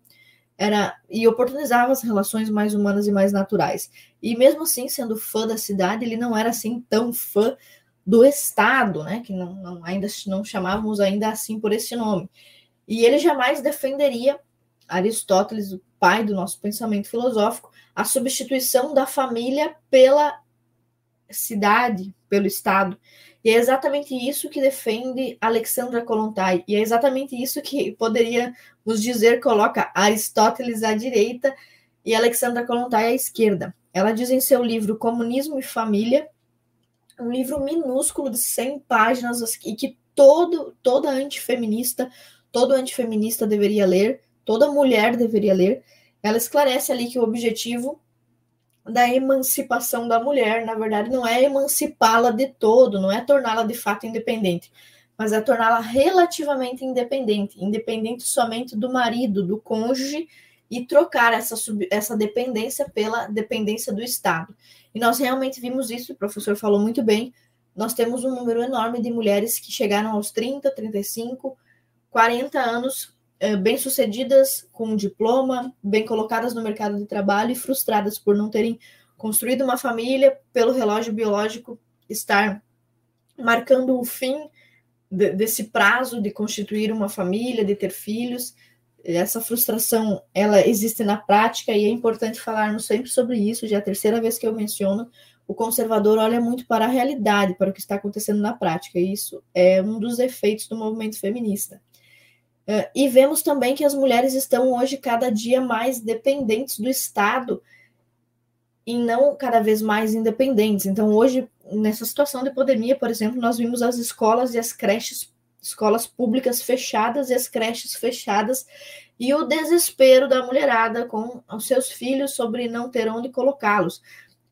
era e oportunizava as relações mais humanas e mais naturais. E mesmo assim, sendo fã da cidade, ele não era assim tão fã do Estado, né? Que não, não ainda não chamávamos ainda assim por esse nome. E ele jamais defenderia Aristóteles, o pai do nosso pensamento filosófico, a substituição da família pela cidade, pelo Estado. E é exatamente isso que defende Alexandra Kolontai. E é exatamente isso que poderia nos dizer coloca Aristóteles à direita e Alexandra Kolontai à esquerda. Ela diz em seu livro Comunismo e Família, um livro minúsculo de 100 páginas e que todo toda antifeminista, todo antifeminista deveria ler, toda mulher deveria ler. Ela esclarece ali que o objetivo da emancipação da mulher, na verdade, não é emancipá-la de todo, não é torná-la de fato independente, mas é torná-la relativamente independente, independente somente do marido, do cônjuge, e trocar essa, essa dependência pela dependência do Estado. E nós realmente vimos isso, o professor falou muito bem. Nós temos um número enorme de mulheres que chegaram aos 30, 35, 40 anos bem-sucedidas com um diploma, bem colocadas no mercado de trabalho e frustradas por não terem construído uma família, pelo relógio biológico estar marcando o fim de, desse prazo de constituir uma família, de ter filhos. Essa frustração, ela existe na prática e é importante falarmos sempre sobre isso. Já é a terceira vez que eu menciono, o conservador olha muito para a realidade, para o que está acontecendo na prática. E isso é um dos efeitos do movimento feminista. Uh, e vemos também que as mulheres estão hoje cada dia mais dependentes do Estado e não cada vez mais independentes. Então, hoje, nessa situação de pandemia, por exemplo, nós vimos as escolas e as creches, escolas públicas fechadas e as creches fechadas, e o desespero da mulherada com os seus filhos sobre não ter onde colocá-los.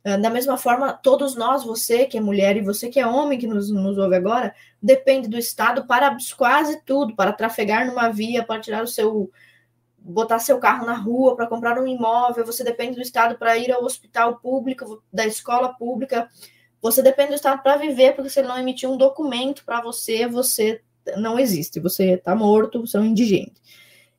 Ah, da mesma forma, todos nós, você que é mulher e você que é homem que nos, nos ouve agora, depende do Estado para quase tudo, para trafegar numa via, para tirar o seu. botar seu carro na rua, para comprar um imóvel, você depende do Estado para ir ao hospital público, da escola pública, você depende do Estado para viver, porque se ele não emitir um documento para você, você não existe, você está morto, você é um indigente.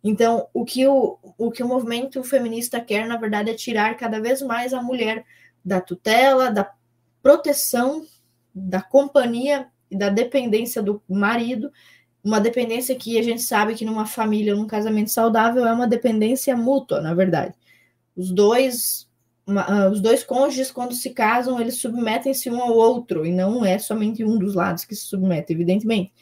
Então, o que o, o que o movimento feminista quer, na verdade, é tirar cada vez mais a mulher da tutela, da proteção, da companhia e da dependência do marido, uma dependência que a gente sabe que numa família, num casamento saudável, é uma dependência mútua, na verdade. Os dois, uh, os dois cônjuges, quando se casam, eles submetem-se um ao outro, e não é somente um dos lados que se submete, evidentemente.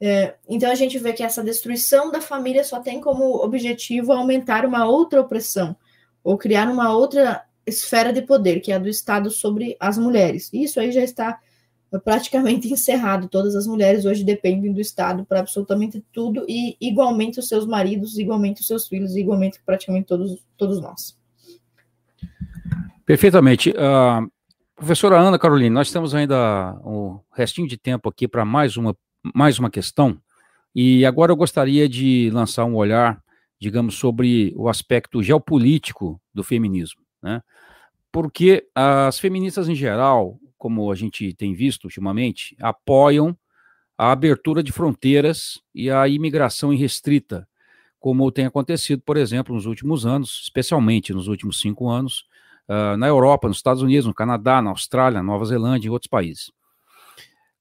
É, então a gente vê que essa destruição da família só tem como objetivo aumentar uma outra opressão, ou criar uma outra esfera de poder, que é a do Estado sobre as mulheres. Isso aí já está praticamente encerrado. Todas as mulheres hoje dependem do Estado para absolutamente tudo e igualmente os seus maridos, igualmente os seus filhos, igualmente praticamente todos, todos nós. Perfeitamente. Uh, professora Ana Carolina, nós temos ainda um restinho de tempo aqui para mais uma, mais uma questão. E agora eu gostaria de lançar um olhar, digamos, sobre o aspecto geopolítico do feminismo. Né? Porque as feministas em geral, como a gente tem visto ultimamente, apoiam a abertura de fronteiras e a imigração irrestrita, como tem acontecido, por exemplo, nos últimos anos, especialmente nos últimos cinco anos, uh, na Europa, nos Estados Unidos, no Canadá, na Austrália, Nova Zelândia e outros países.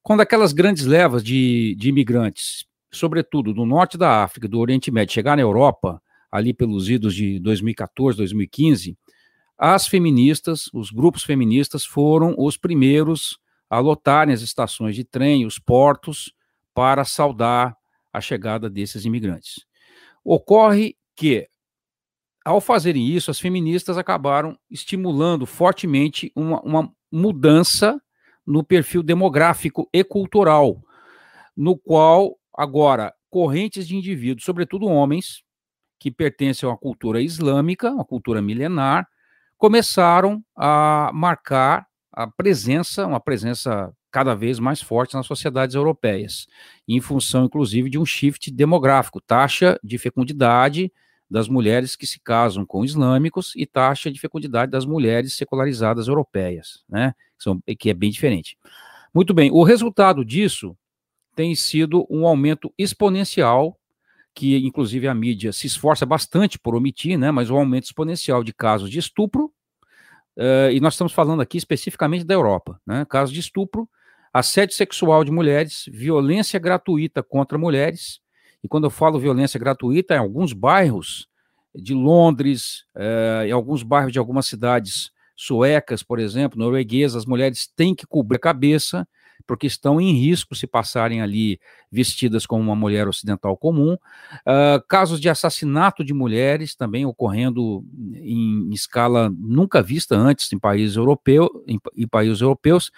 Quando aquelas grandes levas de, de imigrantes, sobretudo do norte da África, do Oriente Médio, chegar na Europa, ali pelos idos de 2014, 2015, as feministas, os grupos feministas foram os primeiros a lotarem as estações de trem, os portos, para saudar a chegada desses imigrantes. Ocorre que, ao fazerem isso, as feministas acabaram estimulando fortemente uma, uma mudança no perfil demográfico e cultural, no qual, agora, correntes de indivíduos, sobretudo homens, que pertencem a uma cultura islâmica, uma cultura milenar, começaram a marcar a presença, uma presença cada vez mais forte nas sociedades europeias, em função, inclusive, de um shift demográfico, taxa de fecundidade das mulheres que se casam com islâmicos e taxa de fecundidade das mulheres secularizadas europeias, né, que é bem diferente. Muito bem, o resultado disso tem sido um aumento exponencial, que inclusive a mídia se esforça bastante por omitir, né, mas um aumento exponencial de casos de estupro, uh, e nós estamos falando aqui especificamente da Europa, né, casos de estupro, assédio sexual de mulheres, violência gratuita contra mulheres, e quando eu falo violência gratuita, em alguns bairros de Londres, uh, em alguns bairros de algumas cidades suecas, por exemplo, norueguesas, as mulheres têm que cobrir a cabeça, porque estão em risco se passarem ali vestidas como uma mulher ocidental comum. Uh, casos de assassinato de mulheres também ocorrendo em, em escala nunca vista antes em países, europeu, em, em países europeus.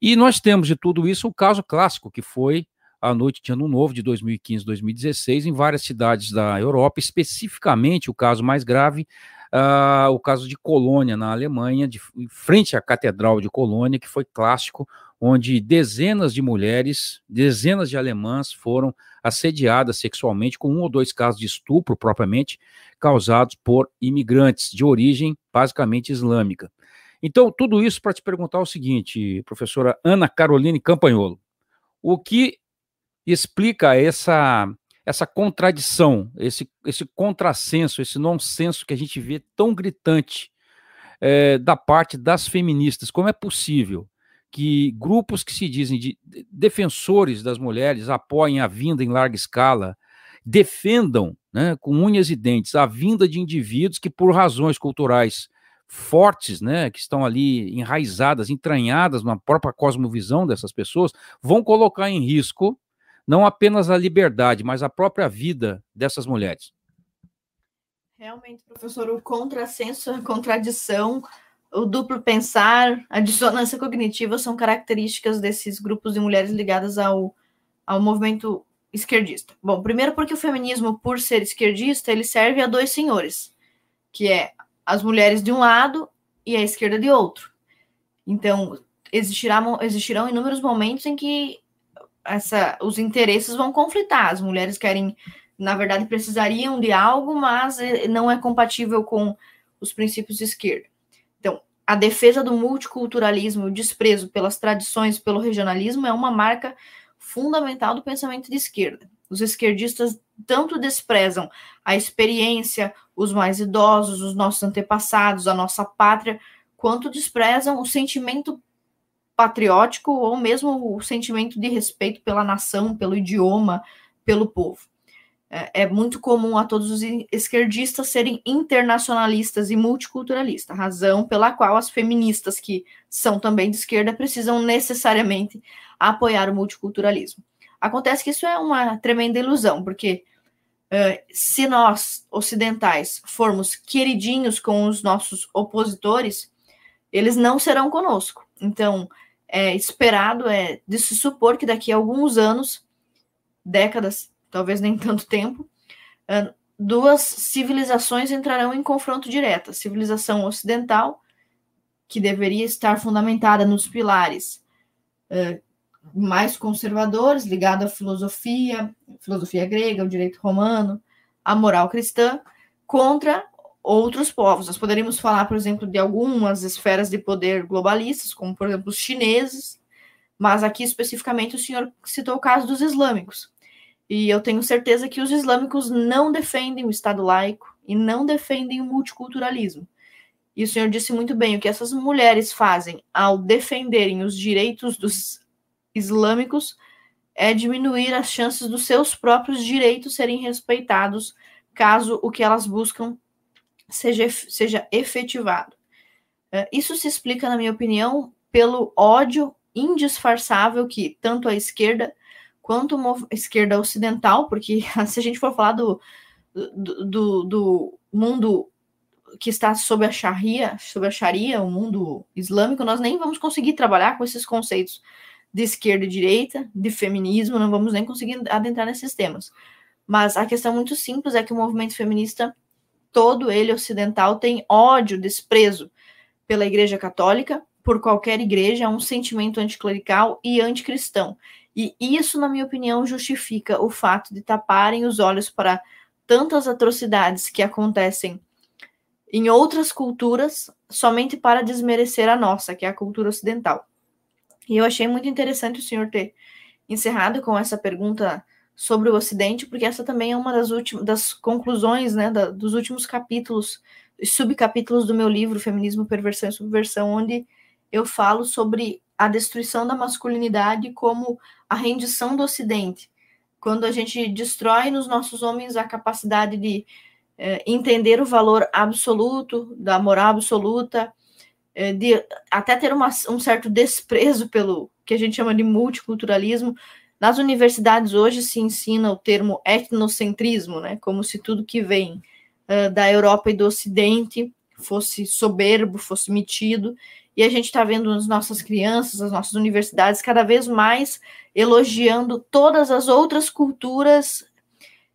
E nós temos de tudo isso o caso clássico, que foi a noite de Ano Novo de 2015, 2016, em várias cidades da Europa, especificamente o caso mais grave, uh, o caso de Colônia, na Alemanha, de frente à Catedral de Colônia, que foi clássico, onde dezenas de mulheres, dezenas de alemãs foram assediadas sexualmente, com um ou dois casos de estupro propriamente causados por imigrantes de origem basicamente islâmica. Então, tudo isso para te perguntar o seguinte, professora Ana Caroline Campanholo, o que explica essa essa contradição, esse, esse contrassenso, esse nonsenso que a gente vê tão gritante é, da parte das feministas. Como é possível que grupos que se dizem de defensores das mulheres apoiem a vinda em larga escala, defendam né, com unhas e dentes a vinda de indivíduos que, por razões culturais fortes, né, que estão ali enraizadas, entranhadas na própria cosmovisão dessas pessoas, vão colocar em risco não apenas a liberdade, mas a própria vida dessas mulheres. Realmente, professor, o contrassenso, a contradição o duplo pensar, a dissonância cognitiva são características desses grupos de mulheres ligadas ao, ao movimento esquerdista. Bom, primeiro porque o feminismo, por ser esquerdista, ele serve a dois senhores, que é as mulheres de um lado e a esquerda de outro. Então, existirá, existirão inúmeros momentos em que essa, os interesses vão conflitar. As mulheres querem, na verdade, precisariam de algo, mas eh, não é compatível com os princípios de esquerda a defesa do multiculturalismo, o desprezo pelas tradições, pelo regionalismo, é uma marca fundamental do pensamento de esquerda. Os esquerdistas tanto desprezam a experiência, os mais idosos, os nossos antepassados, a nossa pátria, quanto desprezam o sentimento patriótico ou mesmo o sentimento de respeito pela nação, pelo idioma, pelo povo. É, é, muito comum a todos os esquerdistas serem internacionalistas e multiculturalistas, razão pela qual as feministas, que são também de esquerda, precisam necessariamente apoiar o multiculturalismo. Acontece que isso é uma tremenda ilusão, porque uh, se nós, ocidentais, formos queridinhos com os nossos opositores, eles não serão conosco. Então, é esperado, é de se supor que daqui a alguns anos, décadas, talvez nem tanto tempo, duas civilizações entrarão em confronto direto. A civilização ocidental, que deveria estar fundamentada nos pilares mais conservadores, ligado à filosofia, filosofia grega, o direito romano, a moral cristã, contra outros povos. Nós poderíamos falar, por exemplo, de algumas esferas de poder globalistas, como, por exemplo, os chineses, mas aqui especificamente o senhor citou o caso dos islâmicos. E eu tenho certeza que os islâmicos não defendem o Estado laico e não defendem o multiculturalismo. E o senhor disse muito bem: o que essas mulheres fazem ao defenderem os direitos dos islâmicos é diminuir as chances dos seus próprios direitos serem respeitados, caso o que elas buscam seja, seja efetivado. É, isso se explica, na minha opinião, pelo ódio indisfarçável que tanto a esquerda quanto a esquerda ocidental, porque se a gente for falar do, do, do, do mundo que está sob a Sharia, sob a Sharia, o mundo islâmico, nós nem vamos conseguir trabalhar com esses conceitos de esquerda e direita, de feminismo, não vamos nem conseguir adentrar nesses temas. Mas a questão muito simples é que o movimento feminista, todo ele ocidental, tem ódio, desprezo pela Igreja Católica, por qualquer igreja, é um sentimento anticlerical e anticristão. E isso, na minha opinião, justifica o fato de taparem os olhos para tantas atrocidades que acontecem em outras culturas somente para desmerecer a nossa, que é a cultura ocidental. E eu achei muito interessante o senhor ter encerrado com essa pergunta sobre o Ocidente, porque essa também é uma das últimas das conclusões, né, da, dos últimos capítulos, subcapítulos do meu livro Feminismo, Perversão e Subversão, onde eu falo sobre a destruição da masculinidade como a rendição do Ocidente. Quando a gente destrói nos nossos homens a capacidade de é, entender o valor absoluto, da moral absoluta, é, de até ter uma, um certo desprezo pelo que a gente chama de multiculturalismo. Nas universidades hoje se ensina o termo etnocentrismo, né, como se tudo que vem uh, da Europa e do Ocidente fosse soberbo, fosse metido, e a gente está vendo as nossas crianças, as nossas universidades cada vez mais elogiando todas as outras culturas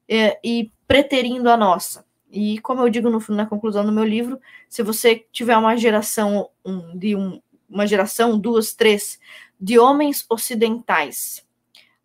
eh, e preterindo a nossa. E como eu digo no, na conclusão do meu livro, se você tiver uma geração um, de um, uma geração, duas, três, de homens ocidentais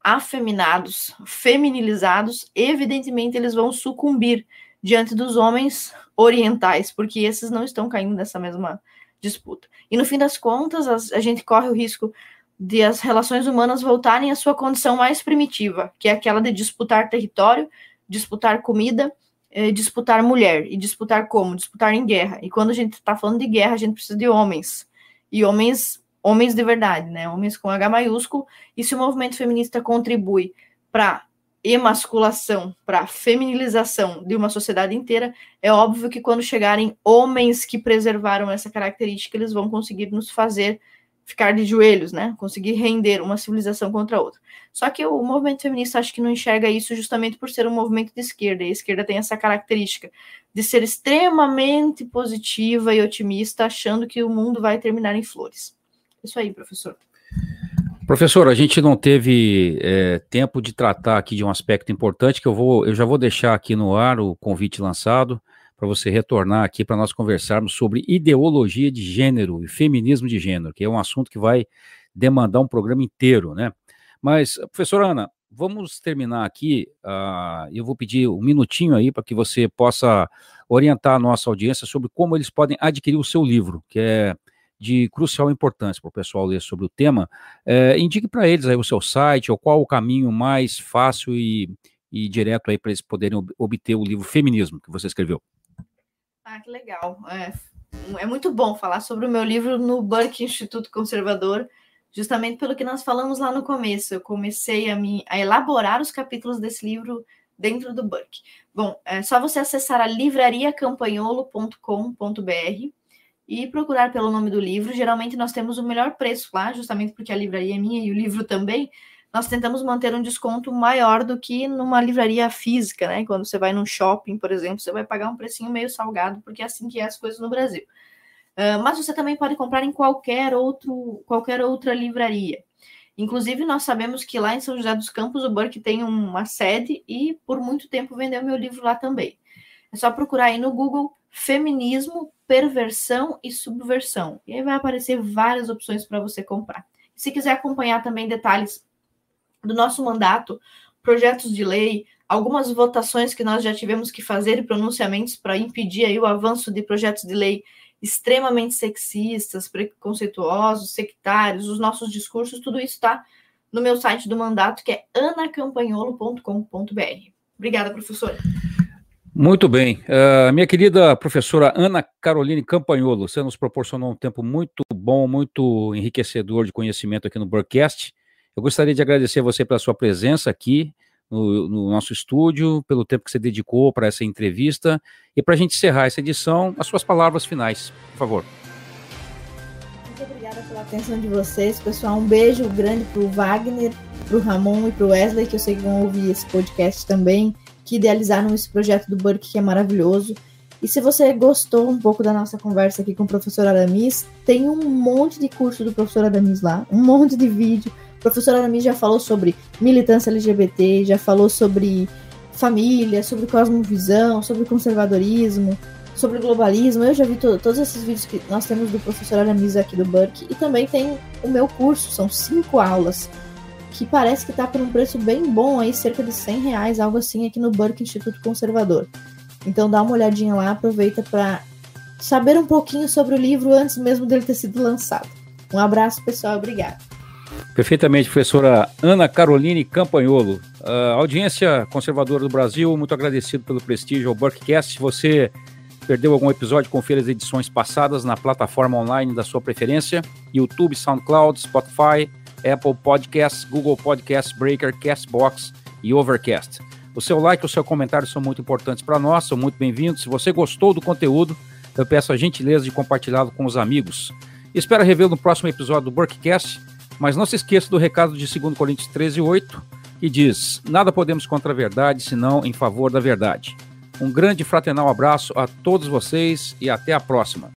afeminados, feminilizados, evidentemente eles vão sucumbir diante dos homens orientais, porque esses não estão caindo nessa mesma disputa. E no fim das contas, a, a gente corre o risco de as relações humanas voltarem à sua condição mais primitiva, que é aquela de disputar território, disputar comida é, disputar mulher. E disputar como? Disputar em guerra. E quando a gente está falando de guerra, a gente precisa de homens. E homens, homens de verdade, né? Homens com H maiúsculo. E se o movimento feminista contribui para emasculação, para feminilização de uma sociedade inteira, é óbvio que quando chegarem homens que preservaram essa característica, eles vão conseguir nos fazer ficar de joelhos, né? Conseguir render uma civilização contra outra. Só que o movimento feminista acho que não enxerga isso justamente por ser um movimento de esquerda. E a esquerda tem essa característica de ser extremamente positiva e otimista, achando que o mundo vai terminar em flores. Isso aí, professor. Professor, a gente não teve é, tempo de tratar aqui de um aspecto importante que eu vou, eu já vou deixar aqui no ar o convite lançado para você retornar aqui para nós conversarmos sobre ideologia de gênero e feminismo de gênero, que é um assunto que vai demandar um programa inteiro, né? Mas, professora Ana, vamos terminar aqui. Uh, eu vou pedir um minutinho aí para que você possa orientar a nossa audiência sobre como eles podem adquirir o seu livro, que é de crucial importância para o pessoal ler sobre o tema. É, indique para eles aí o seu site, ou qual o caminho mais fácil e, e direto aí para eles poderem obter o livro Feminismo que você escreveu. Ah, que legal. É, é muito bom falar sobre o meu livro no Burke Instituto Conservador, justamente pelo que nós falamos lá no começo. Eu comecei a, me, a elaborar os capítulos desse livro dentro do Burke. Bom, é só você acessar a livrariacampanholo.com.br e procurar pelo nome do livro. Geralmente nós temos o melhor preço lá, justamente porque a livraria é minha e o livro também nós tentamos manter um desconto maior do que numa livraria física, né? Quando você vai num shopping, por exemplo, você vai pagar um precinho meio salgado, porque é assim que é as coisas no Brasil. Uh, mas você também pode comprar em qualquer, outro, qualquer outra livraria. Inclusive, nós sabemos que lá em São José dos Campos, o Burke tem uma sede e por muito tempo vendeu meu livro lá também. É só procurar aí no Google Feminismo, Perversão e Subversão. E aí vai aparecer várias opções para você comprar. Se quiser acompanhar também detalhes do nosso mandato, projetos de lei, algumas votações que nós já tivemos que fazer e pronunciamentos para impedir aí o avanço de projetos de lei extremamente sexistas, preconceituosos, sectários, os nossos discursos, tudo isso está no meu site do mandato, que é anacampanholo.com.br. Obrigada, professora. Muito bem. Uh, minha querida professora Ana Caroline Campanholo, você nos proporcionou um tempo muito bom, muito enriquecedor de conhecimento aqui no Broadcast. Eu gostaria de agradecer você pela sua presença aqui no, no nosso estúdio, pelo tempo que você dedicou para essa entrevista e para a gente encerrar essa edição, as suas palavras finais, por favor. Muito obrigada pela atenção de vocês, pessoal. Um beijo grande pro Wagner, pro Ramon e pro Wesley, que eu sei que vão ouvir esse podcast também, que idealizaram esse projeto do Burke, que é maravilhoso. E se você gostou um pouco da nossa conversa aqui com o professor Aramis, tem um monte de curso do professor Aramis lá, um monte de vídeo. O professor Aramis já falou sobre militância LGBT, já falou sobre família, sobre cosmovisão, sobre conservadorismo, sobre globalismo. Eu já vi to todos esses vídeos que nós temos do professor Aramis aqui do Burke. E também tem o meu curso, são cinco aulas, que parece que está por um preço bem bom aí, cerca de 100 reais, algo assim, aqui no Burke Instituto Conservador. Então dá uma olhadinha lá, aproveita para saber um pouquinho sobre o livro antes mesmo dele ter sido lançado. Um abraço, pessoal, obrigado. Perfeitamente, professora Ana Caroline Campanholo. Uh, audiência conservadora do Brasil, muito agradecido pelo prestígio ao Burkcast. Se você perdeu algum episódio, confira as edições passadas na plataforma online da sua preferência: YouTube, SoundCloud, Spotify, Apple Podcasts, Google Podcasts, Breaker, Castbox e Overcast. O seu like e o seu comentário são muito importantes para nós, são muito bem-vindos. Se você gostou do conteúdo, eu peço a gentileza de compartilhá-lo com os amigos. Espero revê-lo no próximo episódio do Burkcast, mas não se esqueça do recado de 2 Coríntios 13, 8, que diz: Nada podemos contra a verdade, senão em favor da verdade. Um grande fraternal abraço a todos vocês e até a próxima.